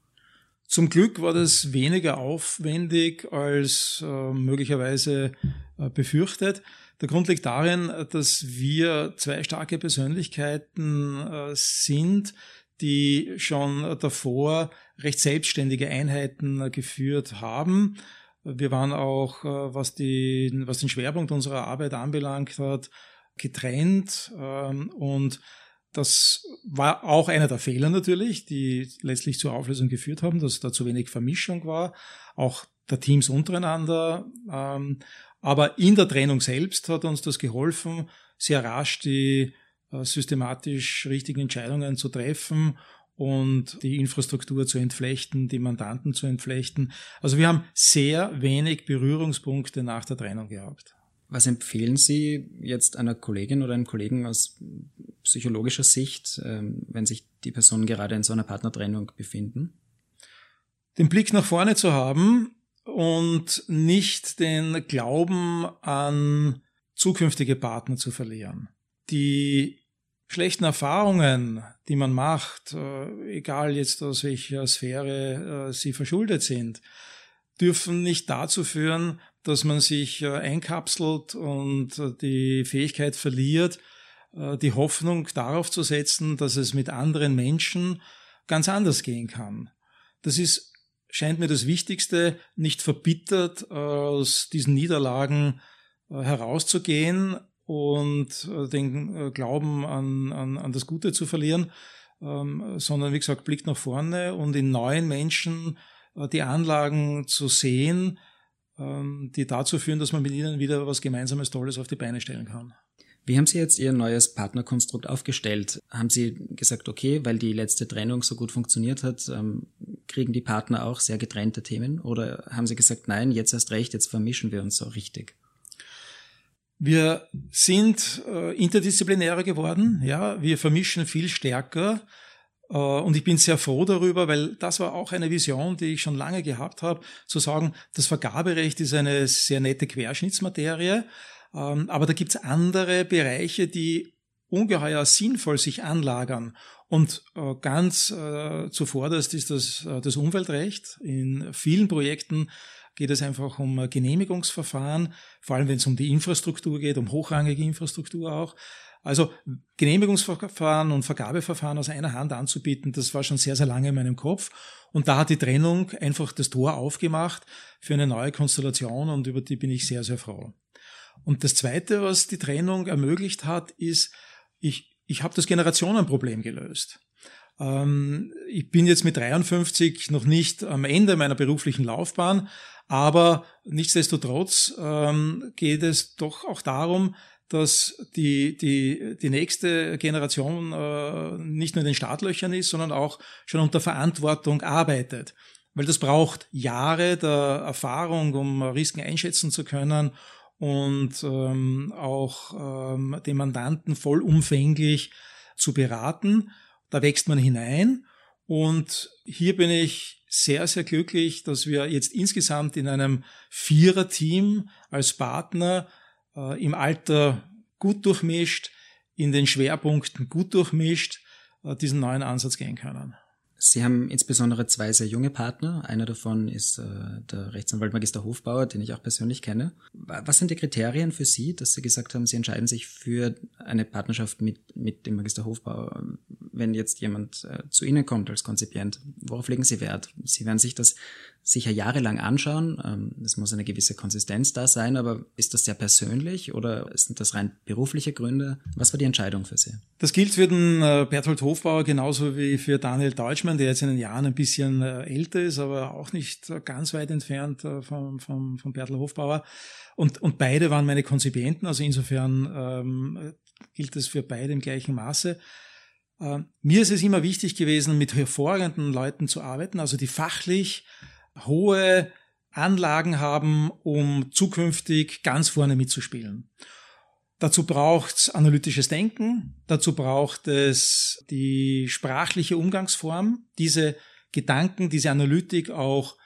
Speaker 1: Zum Glück war das weniger aufwendig als äh, möglicherweise äh, befürchtet. Der Grund liegt darin, dass wir zwei starke Persönlichkeiten äh, sind, die schon davor recht selbstständige Einheiten äh, geführt haben. Wir waren auch, äh, was, die, was den Schwerpunkt unserer Arbeit anbelangt hat, getrennt ähm, und das war auch einer der Fehler natürlich, die letztlich zur Auflösung geführt haben, dass da zu wenig Vermischung war, auch der Teams untereinander. Ähm, aber in der Trennung selbst hat uns das geholfen, sehr rasch die äh, systematisch richtigen Entscheidungen zu treffen und die Infrastruktur zu entflechten, die Mandanten zu entflechten. Also wir haben sehr wenig Berührungspunkte nach der Trennung gehabt.
Speaker 2: Was empfehlen Sie jetzt einer Kollegin oder einem Kollegen aus psychologischer Sicht, ähm, wenn sich die Personen gerade in so einer Partnertrennung befinden?
Speaker 1: Den Blick nach vorne zu haben und nicht den Glauben an zukünftige Partner zu verlieren. Die schlechten Erfahrungen, die man macht, äh, egal jetzt aus welcher Sphäre äh, sie verschuldet sind, dürfen nicht dazu führen, dass man sich äh, einkapselt und die Fähigkeit verliert, die Hoffnung darauf zu setzen, dass es mit anderen Menschen ganz anders gehen kann. Das ist, scheint mir das Wichtigste, nicht verbittert aus diesen Niederlagen herauszugehen, und äh, den äh, Glauben an, an, an das Gute zu verlieren, ähm, sondern wie gesagt, Blick nach vorne und in neuen Menschen äh, die Anlagen zu sehen, ähm, die dazu führen, dass man mit ihnen wieder was Gemeinsames Tolles auf die Beine stellen kann.
Speaker 2: Wie haben Sie jetzt Ihr neues Partnerkonstrukt aufgestellt? Haben Sie gesagt, okay, weil die letzte Trennung so gut funktioniert hat, ähm, kriegen die Partner auch sehr getrennte Themen? Oder haben Sie gesagt, nein, jetzt erst recht, jetzt vermischen wir uns so richtig?
Speaker 1: Wir sind äh, interdisziplinärer geworden, ja, wir vermischen viel stärker äh, und ich bin sehr froh darüber, weil das war auch eine Vision, die ich schon lange gehabt habe, zu sagen, das Vergaberecht ist eine sehr nette Querschnittsmaterie, aber da gibt's andere Bereiche, die ungeheuer sinnvoll sich anlagern. Und äh, ganz äh, zuvorderst ist das, äh, das Umweltrecht. In vielen Projekten geht es einfach um Genehmigungsverfahren, vor allem wenn es um die Infrastruktur geht, um hochrangige Infrastruktur auch. Also Genehmigungsverfahren und Vergabeverfahren aus einer Hand anzubieten, das war schon sehr, sehr lange in meinem Kopf. Und da hat die Trennung einfach das Tor aufgemacht für eine neue Konstellation und über die bin ich sehr, sehr froh. Und das Zweite, was die Trennung ermöglicht hat, ist, ich, ich habe das Generationenproblem gelöst. Ähm, ich bin jetzt mit 53 noch nicht am Ende meiner beruflichen Laufbahn, aber nichtsdestotrotz ähm, geht es doch auch darum, dass die, die, die nächste Generation äh, nicht nur in den Startlöchern ist, sondern auch schon unter Verantwortung arbeitet. Weil das braucht Jahre der Erfahrung, um Risiken einschätzen zu können und ähm, auch ähm, den Mandanten vollumfänglich zu beraten. Da wächst man hinein und hier bin ich sehr, sehr glücklich, dass wir jetzt insgesamt in einem Vierer-Team als Partner äh, im Alter gut durchmischt, in den Schwerpunkten gut durchmischt, äh, diesen neuen Ansatz gehen können.
Speaker 2: Sie haben insbesondere zwei sehr junge Partner. Einer davon ist äh, der Rechtsanwalt Magister Hofbauer, den ich auch persönlich kenne. Was sind die Kriterien für Sie, dass Sie gesagt haben, Sie entscheiden sich für eine Partnerschaft mit, mit dem Magister Hofbauer? Wenn jetzt jemand äh, zu Ihnen kommt als Konzipient, worauf legen Sie Wert? Sie werden sich das sicher jahrelang anschauen. Ähm, es muss eine gewisse Konsistenz da sein, aber ist das sehr persönlich oder sind das rein berufliche Gründe? Was war die Entscheidung für Sie?
Speaker 1: Das gilt für den äh, Berthold Hofbauer genauso wie für Daniel Deutschmann, der jetzt in den Jahren ein bisschen äh, älter ist, aber auch nicht ganz weit entfernt äh, vom, vom, vom Berthold Hofbauer. Und, und beide waren meine Konzipienten, also insofern ähm, gilt es für beide im gleichen Maße. Äh, mir ist es immer wichtig gewesen, mit hervorragenden Leuten zu arbeiten, also die fachlich hohe Anlagen haben, um zukünftig ganz vorne mitzuspielen. Dazu braucht es analytisches Denken, dazu braucht es die sprachliche Umgangsform, diese Gedanken, diese Analytik auch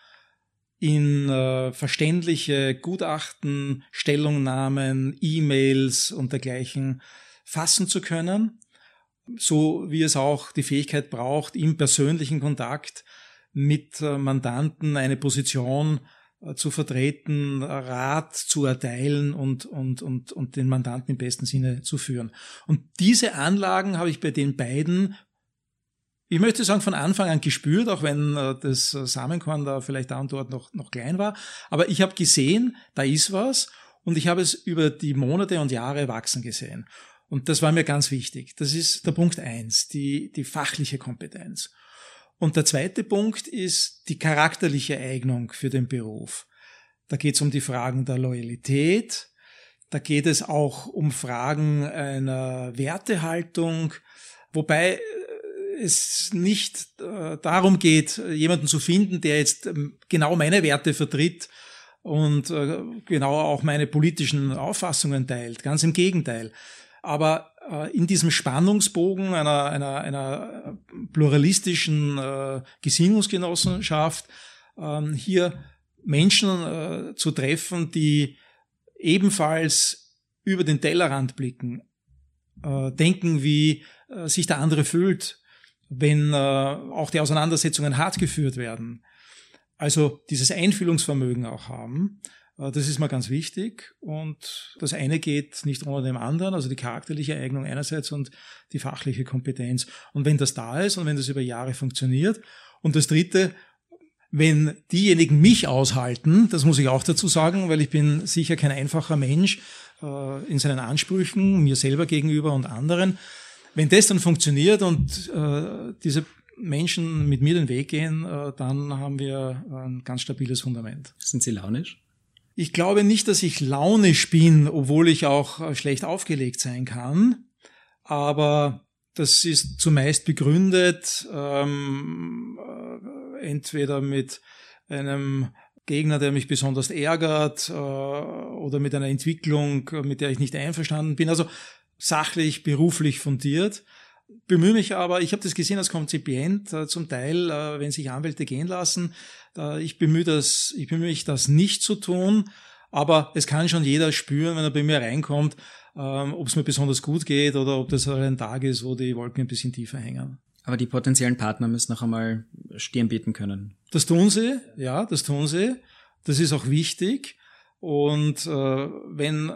Speaker 1: in äh, verständliche Gutachten, Stellungnahmen, E-Mails und dergleichen fassen zu können, so wie es auch die Fähigkeit braucht, im persönlichen Kontakt mit äh, Mandanten eine Position äh, zu vertreten, Rat zu erteilen und, und, und, und den Mandanten im besten Sinne zu führen. Und diese Anlagen habe ich bei den beiden, ich möchte sagen, von Anfang an gespürt, auch wenn äh, das Samenkorn da vielleicht da und dort noch, noch klein war. Aber ich habe gesehen, da ist was und ich habe es über die Monate und Jahre wachsen gesehen. Und das war mir ganz wichtig. Das ist der Punkt eins, die, die fachliche Kompetenz. Und der zweite Punkt ist die charakterliche Eignung für den Beruf. Da geht es um die Fragen der Loyalität, da geht es auch um Fragen einer Wertehaltung, wobei äh, es nicht äh, darum geht, jemanden zu finden, der jetzt ähm, genau meine Werte vertritt und äh, genau auch meine politischen Auffassungen teilt. Ganz im Gegenteil. Aber in diesem Spannungsbogen einer, einer, einer pluralistischen äh, Gesinnungsgenossenschaft ähm, hier Menschen äh, zu treffen, die ebenfalls über den Tellerrand blicken, äh, denken, wie äh, sich der andere fühlt, wenn äh, auch die Auseinandersetzungen hart geführt werden. Also dieses Einfühlungsvermögen auch haben, äh, das ist mal ganz wichtig. Und das eine geht nicht ohne dem anderen, also die charakterliche Eignung einerseits und die fachliche Kompetenz. Und wenn das da ist und wenn das über Jahre funktioniert. Und das dritte, wenn diejenigen mich aushalten, das muss ich auch dazu sagen, weil ich bin sicher kein einfacher Mensch äh, in seinen Ansprüchen, mir selber gegenüber und anderen. Wenn das dann funktioniert und äh, diese Menschen mit mir den Weg gehen, äh, dann haben wir ein ganz stabiles Fundament.
Speaker 2: Sind Sie launisch?
Speaker 1: Ich glaube nicht, dass ich launisch bin, obwohl ich auch äh, schlecht aufgelegt sein kann. Aber das ist zumeist begründet ähm, äh, entweder mit einem Gegner, der mich besonders ärgert äh, oder mit einer Entwicklung, mit der ich nicht einverstanden bin. Also sachlich, beruflich fundiert. Bemühe mich aber, ich habe das gesehen als Konzipient, äh, zum Teil, äh, wenn sich Anwälte gehen lassen, äh, ich bemühe das, ich bemühe mich, das nicht zu tun, aber es kann schon jeder spüren, wenn er bei mir reinkommt, ähm, ob es mir besonders gut geht oder ob das ein Tag ist, wo die Wolken ein bisschen tiefer hängen.
Speaker 2: Aber die potenziellen Partner müssen noch einmal Stirn bieten können.
Speaker 1: Das tun sie, ja, das tun sie. Das ist auch wichtig. Und äh, wenn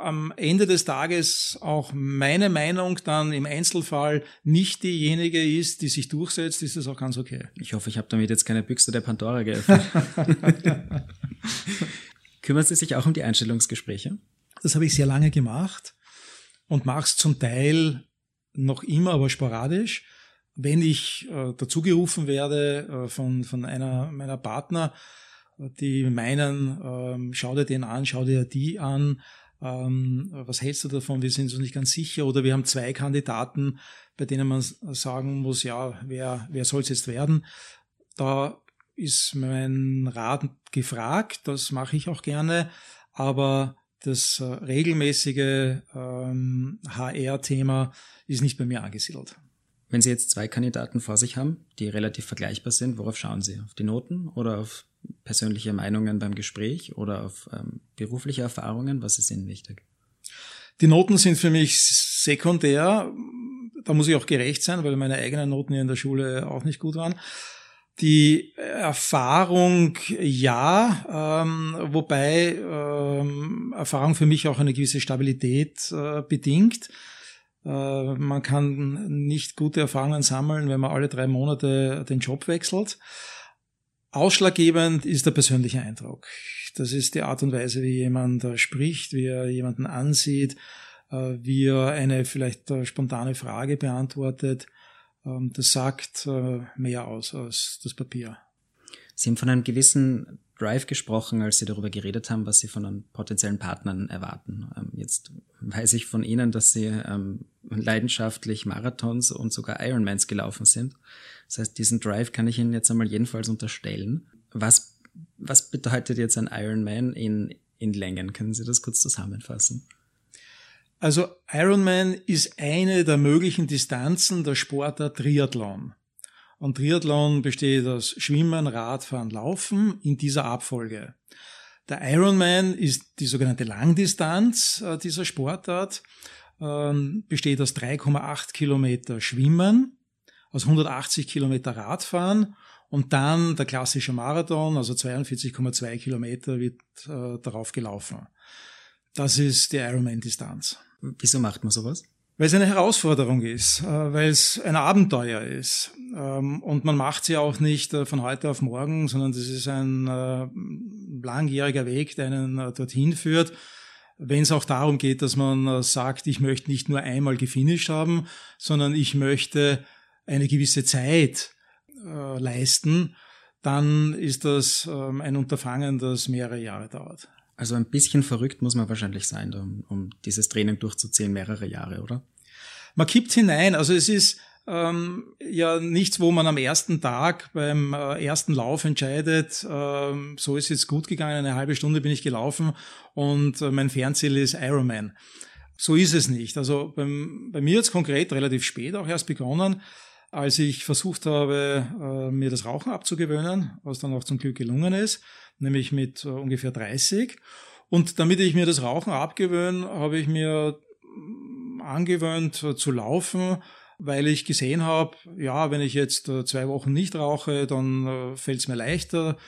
Speaker 1: am Ende des Tages auch meine Meinung dann im Einzelfall nicht diejenige ist, die sich durchsetzt, ist das auch ganz okay.
Speaker 2: Ich hoffe, ich habe damit jetzt keine Büchse der Pandora geöffnet. (laughs) Kümmern Sie sich auch um die Einstellungsgespräche?
Speaker 1: Das habe ich sehr lange gemacht und mache es zum Teil noch immer, aber sporadisch. Wenn ich äh, dazugerufen werde äh, von, von einer meiner Partner, die meinen, ähm, schau dir den an, schau dir die an, ähm, was hältst du davon, wir sind uns nicht ganz sicher oder wir haben zwei Kandidaten, bei denen man sagen muss, ja, wer, wer soll es jetzt werden? Da ist mein Rat gefragt, das mache ich auch gerne, aber das äh, regelmäßige ähm, HR-Thema ist nicht bei mir angesiedelt.
Speaker 2: Wenn Sie jetzt zwei Kandidaten vor sich haben, die relativ vergleichbar sind, worauf schauen Sie? Auf die Noten oder auf persönliche Meinungen beim Gespräch oder auf ähm, berufliche Erfahrungen? Was ist Ihnen wichtig?
Speaker 1: Die Noten sind für mich sekundär. Da muss ich auch gerecht sein, weil meine eigenen Noten ja in der Schule auch nicht gut waren. Die Erfahrung ja, ähm, wobei ähm, Erfahrung für mich auch eine gewisse Stabilität äh, bedingt. Äh, man kann nicht gute Erfahrungen sammeln, wenn man alle drei Monate den Job wechselt. Ausschlaggebend ist der persönliche Eindruck. Das ist die Art und Weise, wie jemand äh, spricht, wie er jemanden ansieht, äh, wie er eine vielleicht spontane Frage beantwortet ähm, das sagt mehr aus als das Papier.
Speaker 2: Sie haben von einem gewissen Drive gesprochen, als Sie darüber geredet haben, was Sie von einem potenziellen Partnern erwarten. Ähm, jetzt weiß ich von Ihnen, dass Sie ähm, leidenschaftlich Marathons und sogar Ironmans gelaufen sind. Das heißt, diesen Drive kann ich Ihnen jetzt einmal jedenfalls unterstellen. Was, was bedeutet jetzt ein Ironman in, in Längen? Können Sie das kurz zusammenfassen?
Speaker 1: Also Ironman ist eine der möglichen Distanzen der Sportart Triathlon. Und Triathlon besteht aus Schwimmen, Radfahren, Laufen in dieser Abfolge. Der Ironman ist die sogenannte Langdistanz äh, dieser Sportart, ähm, besteht aus 3,8 Kilometer Schwimmen, aus 180 Kilometer Radfahren und dann der klassische Marathon, also 42,2 Kilometer wird äh, darauf gelaufen. Das ist die Ironman-Distanz.
Speaker 2: Wieso macht man sowas?
Speaker 1: Weil es eine Herausforderung ist, äh, weil es ein Abenteuer ist. Ähm, und man macht sie auch nicht äh, von heute auf morgen, sondern das ist ein äh, langjähriger Weg, der einen dorthin führt. Wenn es auch darum geht, dass man sagt, ich möchte nicht nur einmal gefinisht haben, sondern ich möchte eine gewisse Zeit leisten, dann ist das ähm, ein Unterfangen, das mehrere Jahre dauert.
Speaker 2: Also ein bisschen verrückt muss man wahrscheinlich sein, um, um dieses Training durchzuziehen, mehrere Jahre, oder?
Speaker 1: Man kippt hinein. Also es ist ähm, ja nichts, wo man am ersten Tag beim äh, ersten Lauf entscheidet, ähm, so ist jetzt gut gegangen, eine halbe Stunde bin ich gelaufen und äh, mein Fernziel ist Ironman. So ist es nicht. Also beim, bei mir jetzt konkret relativ spät auch erst begonnen, als ich versucht habe, äh, mir das Rauchen abzugewöhnen, was dann auch zum Glück gelungen ist, nämlich mit äh, ungefähr 30. Und damit ich mir das Rauchen abgewöhne, habe ich mir mm, angewöhnt äh, zu laufen, weil ich gesehen habe, ja, wenn ich jetzt zwei Wochen nicht rauche, dann fällt es mir leichter.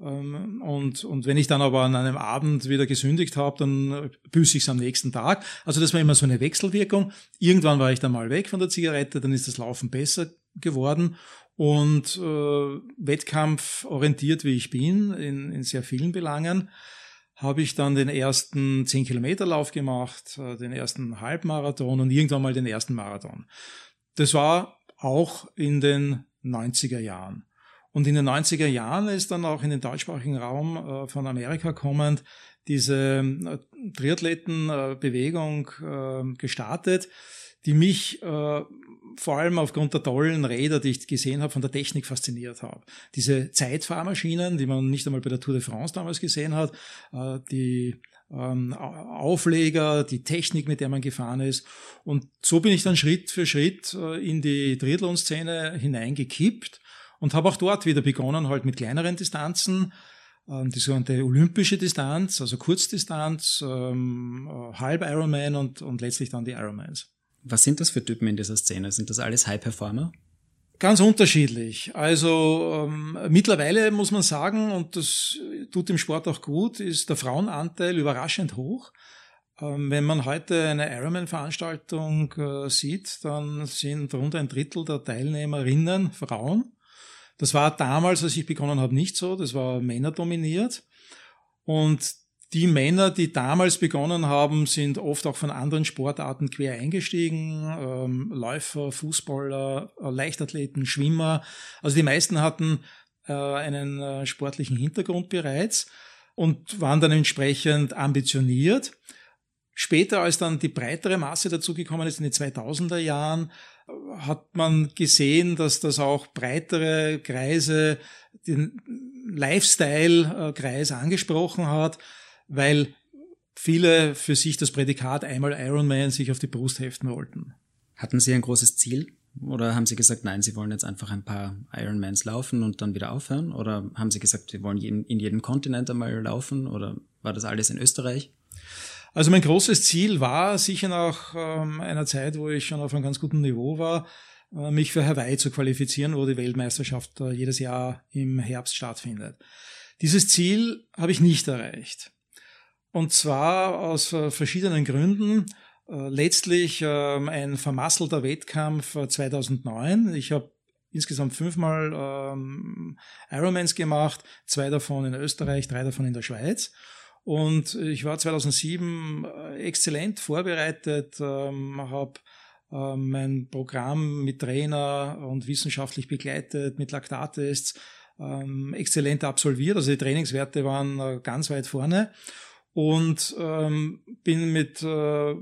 Speaker 1: Ähm, und, und wenn ich dann aber an einem Abend wieder gesündigt habe, dann büße ich es am nächsten Tag. Also das war immer so eine Wechselwirkung. Irgendwann war ich dann mal weg von der Zigarette, dann ist das Laufen besser geworden. Und äh, Wettkampf orientiert, wie ich bin, in, in sehr vielen Belangen, habe ich dann den ersten 10-Kilometer-Lauf gemacht, äh, den ersten Halbmarathon und irgendwann mal den ersten Marathon. Das war auch in den 90er Jahren. Und in den 90er Jahren ist dann auch in den deutschsprachigen Raum äh, von Amerika kommend diese äh, Triathletenbewegung äh, gestartet, die mich vor allem aufgrund der tollen Räder, die ich gesehen habe, von der Technik fasziniert habe. Diese Zeitfahrmaschinen, die man nicht einmal bei der Tour de France damals gesehen hat, die ähm, Aufleger, die Technik, mit der man gefahren ist. Und so bin ich dann Schritt für Schritt in die Triathlon-Szene hineingekippt und habe auch dort wieder begonnen, halt mit kleineren Distanzen, ähm, die sogenannte olympische Distanz, also Kurzdistanz, ähm, äh, Halb Ironman und, und letztlich dann die Ironmans.
Speaker 2: Was sind das für Typen in dieser Szene? Sind das alles High Performer?
Speaker 1: Ganz unterschiedlich. Also ähm, mittlerweile muss man sagen, und das tut dem Sport auch gut, ist der Frauenanteil überraschend hoch. Ähm, wenn man heute eine Ironman-Veranstaltung äh, sieht, dann sind rund ein Drittel der Teilnehmerinnen Frauen. Das war damals, als ich begonnen habe, nicht so. Das war männerdominiert. Und die Männer, die damals begonnen haben, sind oft auch von anderen Sportarten quer eingestiegen. Ähm, Läufer, Fußballer, äh, Leichtathleten, Schwimmer. Also die meisten hatten äh, einen äh, sportlichen Hintergrund bereits und waren dann entsprechend ambitioniert. Später, als dann die breitere Masse dazugekommen ist in den 2000er Jahren, hat man gesehen, dass das auch breitere Kreise, den Lifestyle-Kreis angesprochen hat, weil viele für sich das Prädikat einmal Ironman sich auf die Brust heften wollten.
Speaker 2: Hatten Sie ein großes Ziel? Oder haben Sie gesagt, nein, Sie wollen jetzt einfach ein paar Ironmans laufen und dann wieder aufhören? Oder haben Sie gesagt, Sie wollen in jedem Kontinent einmal laufen? Oder war das alles in Österreich?
Speaker 1: Also mein großes Ziel war sicher nach ähm, einer Zeit, wo ich schon auf einem ganz guten Niveau war, äh, mich für Hawaii zu qualifizieren, wo die Weltmeisterschaft äh, jedes Jahr im Herbst stattfindet. Dieses Ziel habe ich nicht erreicht. Und zwar aus äh, verschiedenen Gründen. Äh, letztlich ähm, ein vermasselter Wettkampf 2009. Äh, ich habe insgesamt fünfmal ähm, Ironmans gemacht, zwei davon in Österreich, drei davon in der Schweiz. Und ich war 2007 äh, exzellent vorbereitet, ähm, habe äh, mein Programm mit Trainer und wissenschaftlich begleitet, mit Laktattests ähm, exzellent absolviert. Also die Trainingswerte waren äh, ganz weit vorne und ähm, bin mit äh,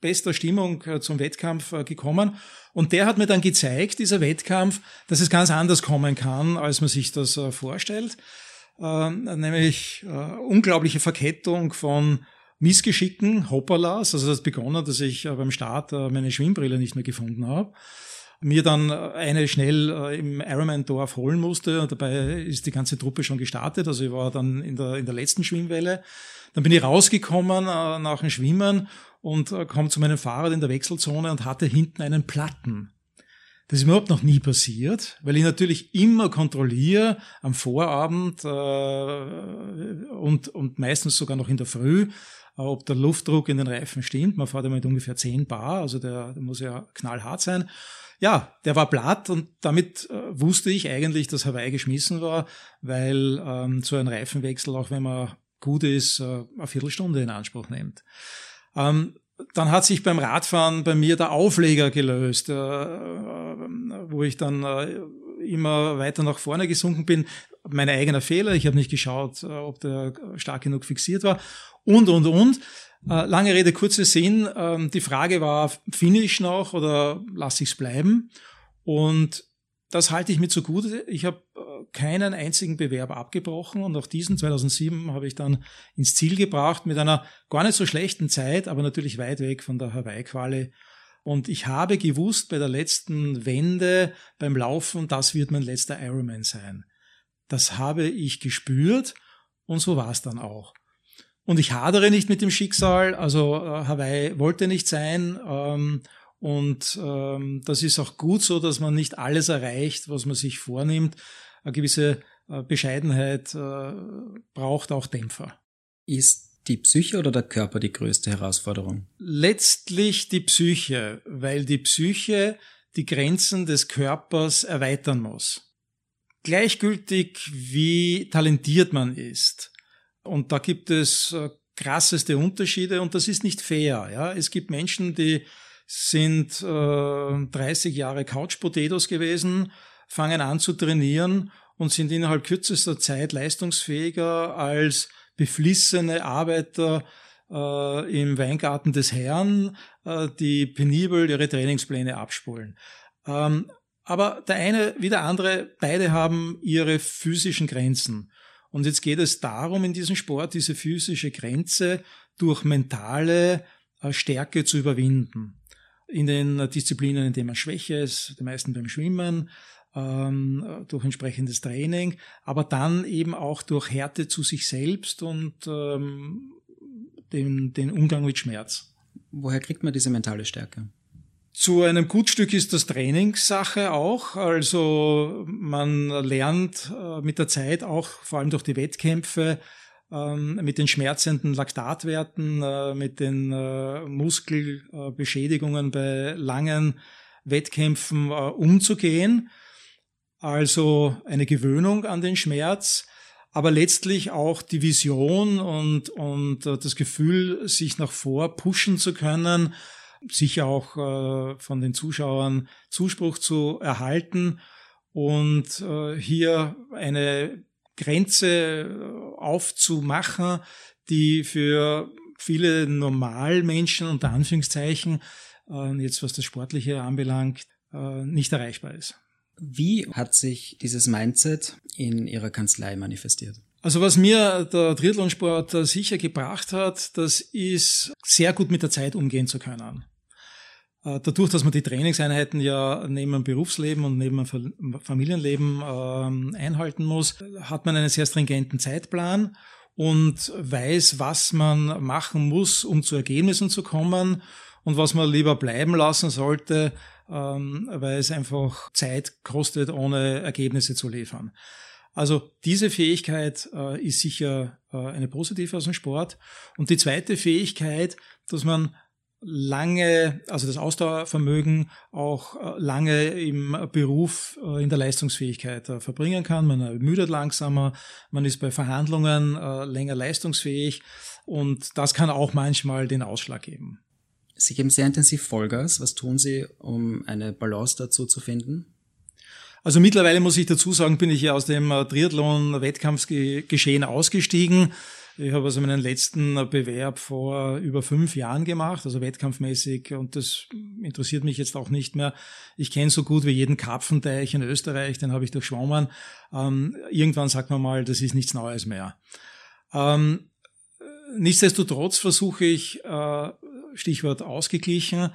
Speaker 1: bester Stimmung äh, zum Wettkampf äh, gekommen. Und der hat mir dann gezeigt, dieser Wettkampf, dass es ganz anders kommen kann, als man sich das vorstellt nämlich äh, unglaubliche Verkettung von Missgeschicken, Hoppalas. Also das begonnen, dass ich äh, beim Start äh, meine Schwimmbrille nicht mehr gefunden habe. Mir dann eine schnell im Ironman-Dorf holen musste. Dabei ist die ganze Truppe schon gestartet. Also ich war dann in der, in der letzten Schwimmwelle. Dann bin ich rausgekommen nach dem Schwimmen und komme zu meinem Fahrrad in der Wechselzone und hatte hinten einen Platten. Das ist mir überhaupt noch nie passiert, weil ich natürlich immer kontrolliere am Vorabend äh, und, und meistens sogar noch in der Früh, äh, ob der Luftdruck in den Reifen stimmt. Man fährt ja mit ungefähr 10 Bar, also der, der muss ja knallhart sein. Ja, der war platt und damit äh, wusste ich eigentlich, dass Hawaii geschmissen war, weil ähm, so ein Reifenwechsel, auch wenn man gut ist, äh, eine Viertelstunde in Anspruch nimmt. Ähm, dann hat sich beim Radfahren bei mir der Aufleger gelöst, äh, wo ich dann äh, immer weiter nach vorne gesunken bin. Mein eigener Fehler, ich habe nicht geschaut, äh, ob der stark genug fixiert war und, und, und. Äh, lange Rede, kurzer Sinn. Ähm, die Frage war, finde ich noch oder lasse ich es bleiben? Und das halte ich mir zugute. Ich habe äh, keinen einzigen Bewerb abgebrochen und auch diesen 2007 habe ich dann ins Ziel gebracht mit einer gar nicht so schlechten Zeit, aber natürlich weit weg von der Hawaii-Quali. Und ich habe gewusst bei der letzten Wende beim Laufen, das wird mein letzter Ironman sein. Das habe ich gespürt und so war es dann auch. Und ich hadere nicht mit dem Schicksal, also äh, Hawaii wollte nicht sein. Ähm, und ähm, das ist auch gut so, dass man nicht alles erreicht, was man sich vornimmt. Eine gewisse äh, Bescheidenheit äh, braucht auch Dämpfer.
Speaker 2: Ist die Psyche oder der Körper die größte Herausforderung?
Speaker 1: Letztlich die Psyche, weil die Psyche die Grenzen des Körpers erweitern muss. Gleichgültig, wie talentiert man ist. Und da gibt es äh, krasseste Unterschiede und das ist nicht fair. Ja? Es gibt Menschen, die sind äh, 30 Jahre Couch Potatoes gewesen, fangen an zu trainieren und sind innerhalb kürzester Zeit leistungsfähiger als beflissene Arbeiter äh, im Weingarten des Herrn, äh, die penibel ihre Trainingspläne abspulen. Ähm, aber der eine wie der andere, beide haben ihre physischen Grenzen. Und jetzt geht es darum, in diesem Sport diese physische Grenze durch mentale äh, Stärke zu überwinden in den Disziplinen, in denen man schwächer ist, die meisten beim Schwimmen, ähm, durch entsprechendes Training, aber dann eben auch durch Härte zu sich selbst und ähm, den, den Umgang mit Schmerz.
Speaker 2: Woher kriegt man diese mentale Stärke?
Speaker 1: Zu einem Gutstück ist das Trainingssache auch. Also man lernt äh, mit der Zeit auch, vor allem durch die Wettkämpfe, ähm, mit den schmerzenden Laktatwerten, äh, mit den äh, Muskelbeschädigungen bei langen Wettkämpfen umzugehen. Also eine Gewöhnung an den Schmerz, aber letztlich auch die Vision und, und das Gefühl, sich nach vor pushen zu können, sicher auch von den Zuschauern Zuspruch zu erhalten und hier eine Grenze aufzumachen, die für viele Normalmenschen unter Anführungszeichen, äh, jetzt was das Sportliche anbelangt, äh, nicht erreichbar ist.
Speaker 2: Wie hat sich dieses Mindset in Ihrer Kanzlei manifestiert?
Speaker 1: Also was mir der Triathlonsport sicher gebracht hat, das ist sehr gut mit der Zeit umgehen zu können. Äh, dadurch, dass man die Trainingseinheiten ja neben dem Berufsleben und neben dem Familienleben ähm, einhalten muss, hat man einen sehr stringenten Zeitplan und weiß, was man machen muss, um zu Ergebnissen zu kommen und was man lieber bleiben lassen sollte, ähm, weil es einfach Zeit kostet, ohne Ergebnisse zu liefern. Also diese Fähigkeit äh, ist sicher äh, eine positive aus dem Sport. Und die zweite Fähigkeit, dass man lange, also das Ausdauervermögen auch äh, lange im Beruf äh, in der Leistungsfähigkeit äh, verbringen kann. Man ermüdet langsamer, man ist bei Verhandlungen länger leistungsfähig und das kann auch manchmal den Ausschlag geben.
Speaker 2: Sie geben sehr intensiv Vollgas. Was tun Sie, um eine Balance dazu zu finden?
Speaker 1: Also mittlerweile muss ich dazu sagen, bin ich ja aus dem Triathlon-Wettkampfgeschehen ausgestiegen. Ich habe also meinen letzten Bewerb vor über fünf Jahren gemacht, also wettkampfmäßig, und das interessiert mich jetzt auch nicht mehr. Ich kenne so gut wie jeden Karpfenteich in Österreich, den habe ich durchschwommen. Ähm, irgendwann sagt man mal, das ist nichts Neues mehr. Ähm, nichtsdestotrotz versuche ich, äh, Stichwort ausgeglichen,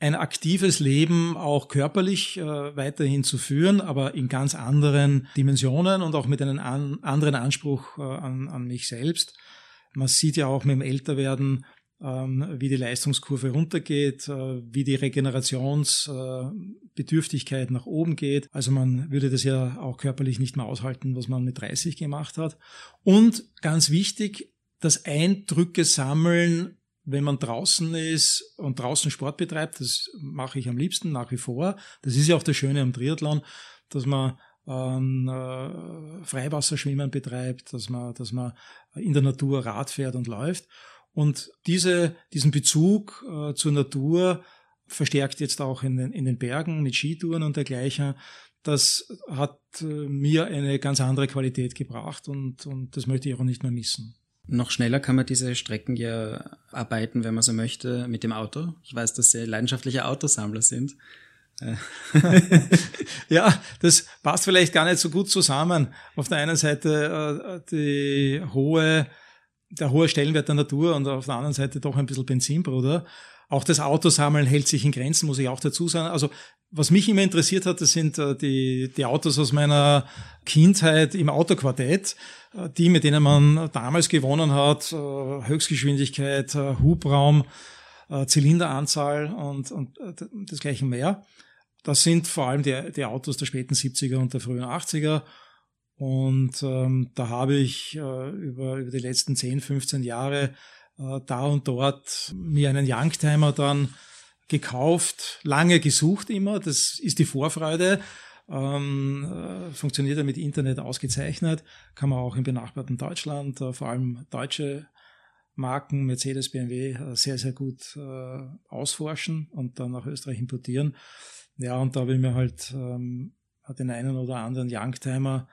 Speaker 1: ein aktives Leben auch körperlich äh, weiterhin zu führen, aber in ganz anderen Dimensionen und auch mit einem an, anderen Anspruch äh, an, an mich selbst. Man sieht ja auch mit dem Älterwerden, ähm, wie die Leistungskurve runtergeht, wie die Regenerationsbedürftigkeit nach oben geht. Also man würde das ja auch körperlich nicht mehr aushalten, was man mit 30 gemacht hat. Und ganz wichtig, das Eindrücke sammeln wenn man draußen ist und draußen Sport betreibt, das mache ich am liebsten nach wie vor. Das ist ja auch das Schöne am Triathlon, dass man ähm, äh, Freiwasserschwimmen betreibt, dass man, dass man in der Natur Rad fährt und läuft. Und diese, diesen Bezug äh, zur Natur verstärkt jetzt auch in den, in den Bergen mit Skitouren und dergleichen. Das hat äh, mir eine ganz andere Qualität gebracht und, und das möchte ich auch nicht mehr missen.
Speaker 2: Noch schneller kann man diese Strecken ja arbeiten, wenn man so möchte, mit dem Auto. Ich weiß, dass Sie leidenschaftliche Autosammler sind. (laughs)
Speaker 1: ja, das passt vielleicht gar nicht so gut zusammen. Auf der einen Seite äh, die hohe, der hohe Stellenwert der Natur und auf der anderen Seite doch ein bisschen Benzinbruder. Auch das Autosammeln hält sich in Grenzen, muss ich auch dazu sagen. Also was mich immer interessiert hat, das sind äh, die, die Autos aus meiner Kindheit im Autoquartett, äh, die, mit denen man damals gewonnen hat, Höchstgeschwindigkeit, Hubraum, Zylinderanzahl und, und desgleichen mehr. Das sind vor allem die, die Autos der späten 70er und der frühen 80er. Und ähm, da habe ich äh, über, über die letzten 10, 15 Jahre äh, da und dort mir einen Youngtimer dann gekauft, lange gesucht immer. Das ist die Vorfreude. Ähm, äh, funktioniert ja mit Internet ausgezeichnet. Kann man auch im benachbarten Deutschland, äh, vor allem deutsche Marken, Mercedes, BMW, äh, sehr, sehr gut äh, ausforschen und dann nach Österreich importieren. Ja, und da habe ich mir halt ähm, den einen oder anderen Youngtimer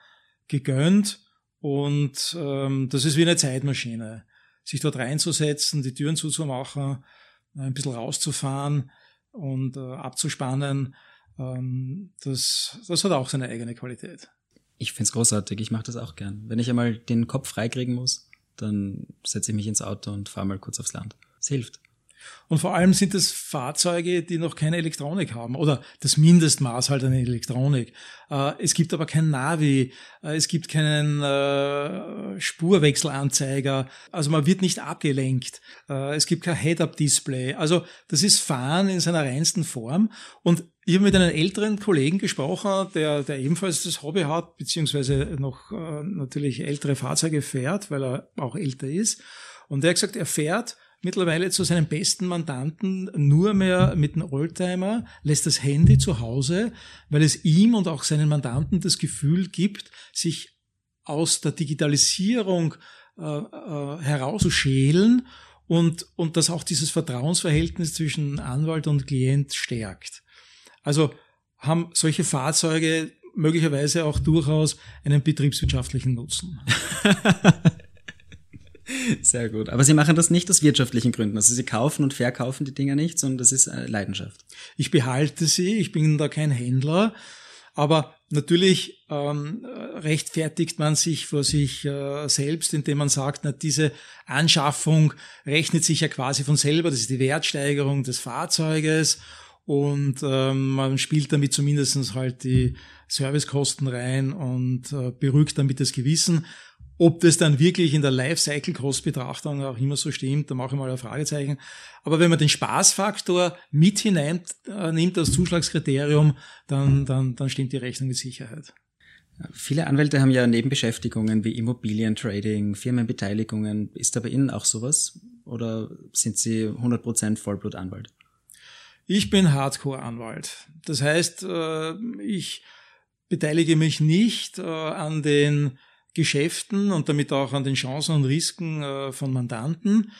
Speaker 1: gegönnt. Und ähm, das ist wie eine Zeitmaschine. Sich dort reinzusetzen, die Türen zuzumachen, ein bisschen rauszufahren und äh, abzuspannen, ähm, das, das hat auch seine eigene Qualität.
Speaker 2: Ich find's großartig, ich mache das auch gern. Wenn ich einmal den Kopf freikriegen muss, dann setze ich mich ins Auto und fahre mal kurz aufs Land. Es hilft.
Speaker 1: Und vor allem sind es Fahrzeuge, die noch keine Elektronik haben oder das Mindestmaß halt an Elektronik. Äh, es gibt aber kein Navi, äh, es gibt keinen äh, Spurwechselanzeiger, also man wird nicht abgelenkt. Es gibt kein Head-Up-Display. Also das ist Fahren in seiner reinsten Form. Und ich habe mit einem älteren Kollegen gesprochen, der, der ebenfalls das Hobby hat, beziehungsweise noch natürlich ältere Fahrzeuge fährt, weil er auch älter ist. Und der hat gesagt, er fährt mittlerweile zu seinen besten Mandanten nur mehr mit einem Oldtimer, lässt das Handy zu Hause, weil es ihm und auch seinen Mandanten das Gefühl gibt, sich aus der Digitalisierung äh, äh, herauszuschälen und, und dass auch dieses Vertrauensverhältnis zwischen Anwalt und Klient stärkt. Also haben solche Fahrzeuge möglicherweise auch durchaus einen betriebswirtschaftlichen Nutzen. (laughs)
Speaker 2: Sehr gut. Aber Sie machen das nicht aus wirtschaftlichen Gründen. Also Sie kaufen und verkaufen die Dinger nicht, sondern das ist eine Leidenschaft.
Speaker 1: Ich behalte sie, ich bin da kein Händler. Aber natürlich ähm, rechtfertigt man sich vor sich äh, selbst, indem man sagt, na, diese Anschaffung rechnet sich ja quasi von selber. Das ist die Wertsteigerung des Fahrzeuges und ähm, man spielt damit zumindestens halt die Servicekosten rein und äh, beruhigt damit das Gewissen. Ob das dann wirklich in der Life-Cycle-Cost-Betrachtung auch immer so stimmt, da mache ich mal ein Fragezeichen. Aber wenn man den Spaßfaktor mit hineinnimmt äh, als Zuschlagskriterium, dann, dann, dann stimmt die Rechnung mit Sicherheit.
Speaker 2: Viele Anwälte haben ja Nebenbeschäftigungen wie Immobilientrading, Firmenbeteiligungen. Ist da bei Ihnen auch sowas? Oder sind Sie 100% Vollblutanwalt?
Speaker 1: Ich bin Hardcore-Anwalt. Das heißt, äh, ich beteilige mich nicht äh, an den Geschäften und damit auch an den Chancen und Risiken äh, von Mandanten.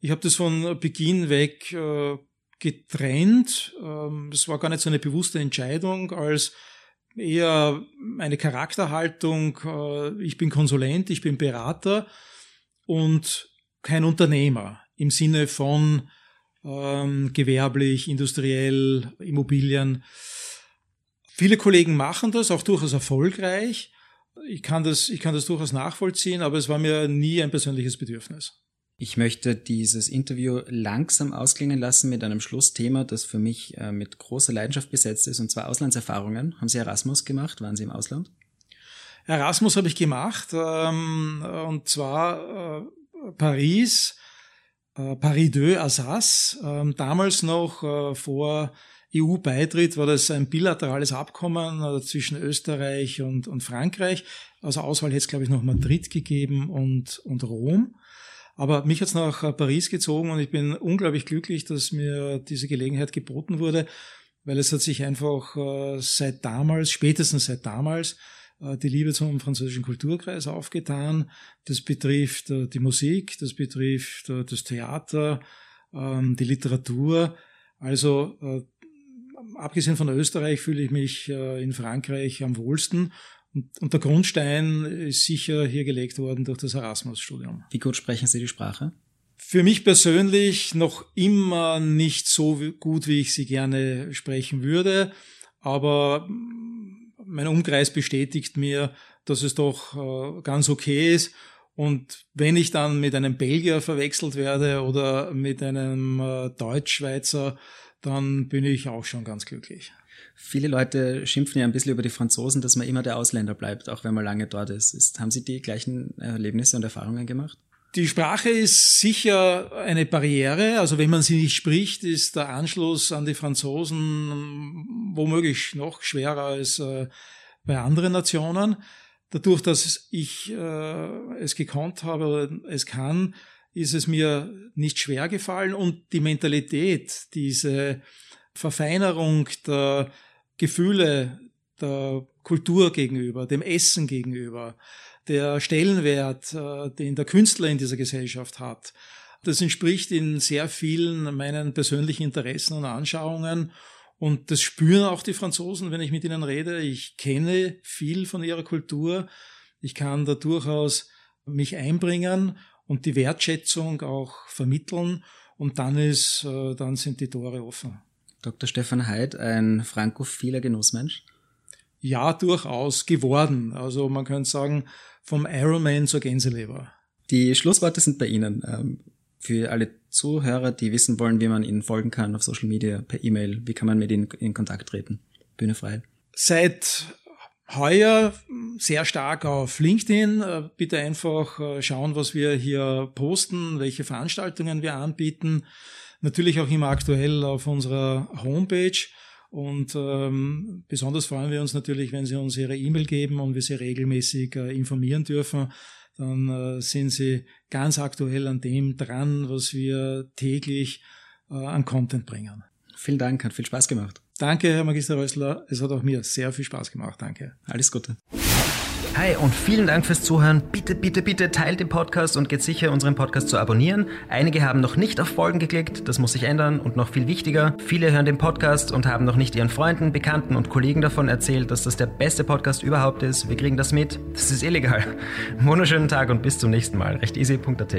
Speaker 1: Ich habe das von Beginn weg äh, getrennt. Ähm, es war gar nicht so eine bewusste Entscheidung, als eher eine Charakterhaltung. Äh, ich bin Konsulent, ich bin Berater und kein Unternehmer im Sinne von ähm, gewerblich, industriell, Immobilien. Viele Kollegen machen das, auch durchaus erfolgreich ich kann das, ich kann das durchaus nachvollziehen, aber es war mir nie ein persönliches Bedürfnis.
Speaker 2: Ich möchte dieses Interview langsam ausklingen lassen mit einem Schlussthema, das für mich äh, mit großer Leidenschaft besetzt ist, und zwar Auslandserfahrungen. Haben Sie Erasmus gemacht? Waren Sie im Ausland?
Speaker 1: Erasmus habe ich gemacht, ähm, und zwar äh, Paris, äh, Paris 2 Assas, ähm, damals noch vor EU-Beitritt war das ein bilaterales Abkommen äh, zwischen Österreich und, und Frankreich. Also Auswahl hätte es, glaube ich, noch Madrid gegeben und, und Rom. Aber mich hat es nach äh, Paris gezogen und ich bin unglaublich glücklich, dass mir diese Gelegenheit geboten wurde, weil es hat sich einfach äh, seit damals, spätestens seit damals, die Liebe zum französischen Kulturkreis aufgetan. Das betrifft die Musik, das betrifft das Theater, ähm, die Literatur. Also abgesehen von Österreich fühle ich mich äh, in Frankreich am wohlsten Und, der Grundstein ist sicher hier gelegt worden durch das Erasmus-Studium.
Speaker 2: Wie gut sprechen Sie die Sprache?
Speaker 1: Für mich persönlich noch immer nicht so gut, wie ich sie gerne sprechen würde, aber mein Umkreis bestätigt mir, dass es doch äh, ganz okay ist. Und wenn ich dann mit einem Belgier verwechselt werde oder mit einem äh, Deutsch-Schweizer, dann bin ich auch schon ganz glücklich.
Speaker 2: Viele Leute schimpfen ja ein bisschen über die Franzosen, dass man immer der Ausländer bleibt, auch wenn man lange dort ist. ist haben Sie die gleichen Erlebnisse und Erfahrungen gemacht?
Speaker 1: Die Sprache ist sicher eine Barriere. Also wenn man sie nicht spricht, ist der Anschluss an die Franzosen womöglich noch schwerer als äh, bei anderen Nationen. Dadurch, dass ich äh, es gekonnt habe oder es kann, ist es mir nicht schwer gefallen und die Mentalität, diese Verfeinerung der Gefühle der Kultur gegenüber, dem Essen gegenüber, der Stellenwert, äh, den der Künstler in dieser Gesellschaft hat. Das entspricht in sehr vielen meinen persönlichen Interessen und Anschauungen. Und das spüren auch die Franzosen, wenn ich mit ihnen rede. Ich kenne viel von ihrer Kultur. Ich kann da durchaus mich einbringen und die Wertschätzung auch vermitteln. Und dann ist, äh, dann sind die Tore offen.
Speaker 2: Dr. Stefan Heid, ein frankophiler Genussmensch?
Speaker 1: Ja, durchaus geworden. Also man könnte sagen, vom Ironman zur Gänseleber.
Speaker 2: Die Schlussworte sind bei Ihnen. Ähm, für alle Zuhörer, die wissen wollen, wie man Ihnen folgen kann auf Social Media, per E-Mail, wie kann man mit Ihnen in Kontakt treten? Bühne frei.
Speaker 1: Seit heuer sehr stark auf LinkedIn. Äh, bitte einfach äh, schauen, was wir hier posten, welche Veranstaltungen wir anbieten. Natürlich auch immer aktuell auf unserer Homepage. Und ähm, besonders freuen wir uns natürlich, wenn Sie uns Ihre E-Mail geben und wir Sie regelmäßig äh, informieren dürfen. Dann äh, sind Sie ganz aktuell an dem dran, was wir täglich äh, an Content bringen.
Speaker 2: Vielen Dank, hat viel Spaß gemacht.
Speaker 1: Danke, Herr Magister Rössler. Es hat auch mir sehr viel Spaß gemacht. Danke.
Speaker 2: Alles Gute.
Speaker 3: Hi und vielen Dank fürs Zuhören. Bitte, bitte, bitte teilt den Podcast und geht sicher, unseren Podcast zu abonnieren. Einige haben noch nicht auf Folgen geklickt, das muss sich ändern und noch viel wichtiger, viele hören den Podcast und haben noch nicht ihren Freunden, Bekannten und Kollegen davon erzählt, dass das der beste Podcast überhaupt ist. Wir kriegen das mit. Das ist illegal. (laughs) Wunderschönen Tag und bis zum nächsten Mal. Recht easy.at.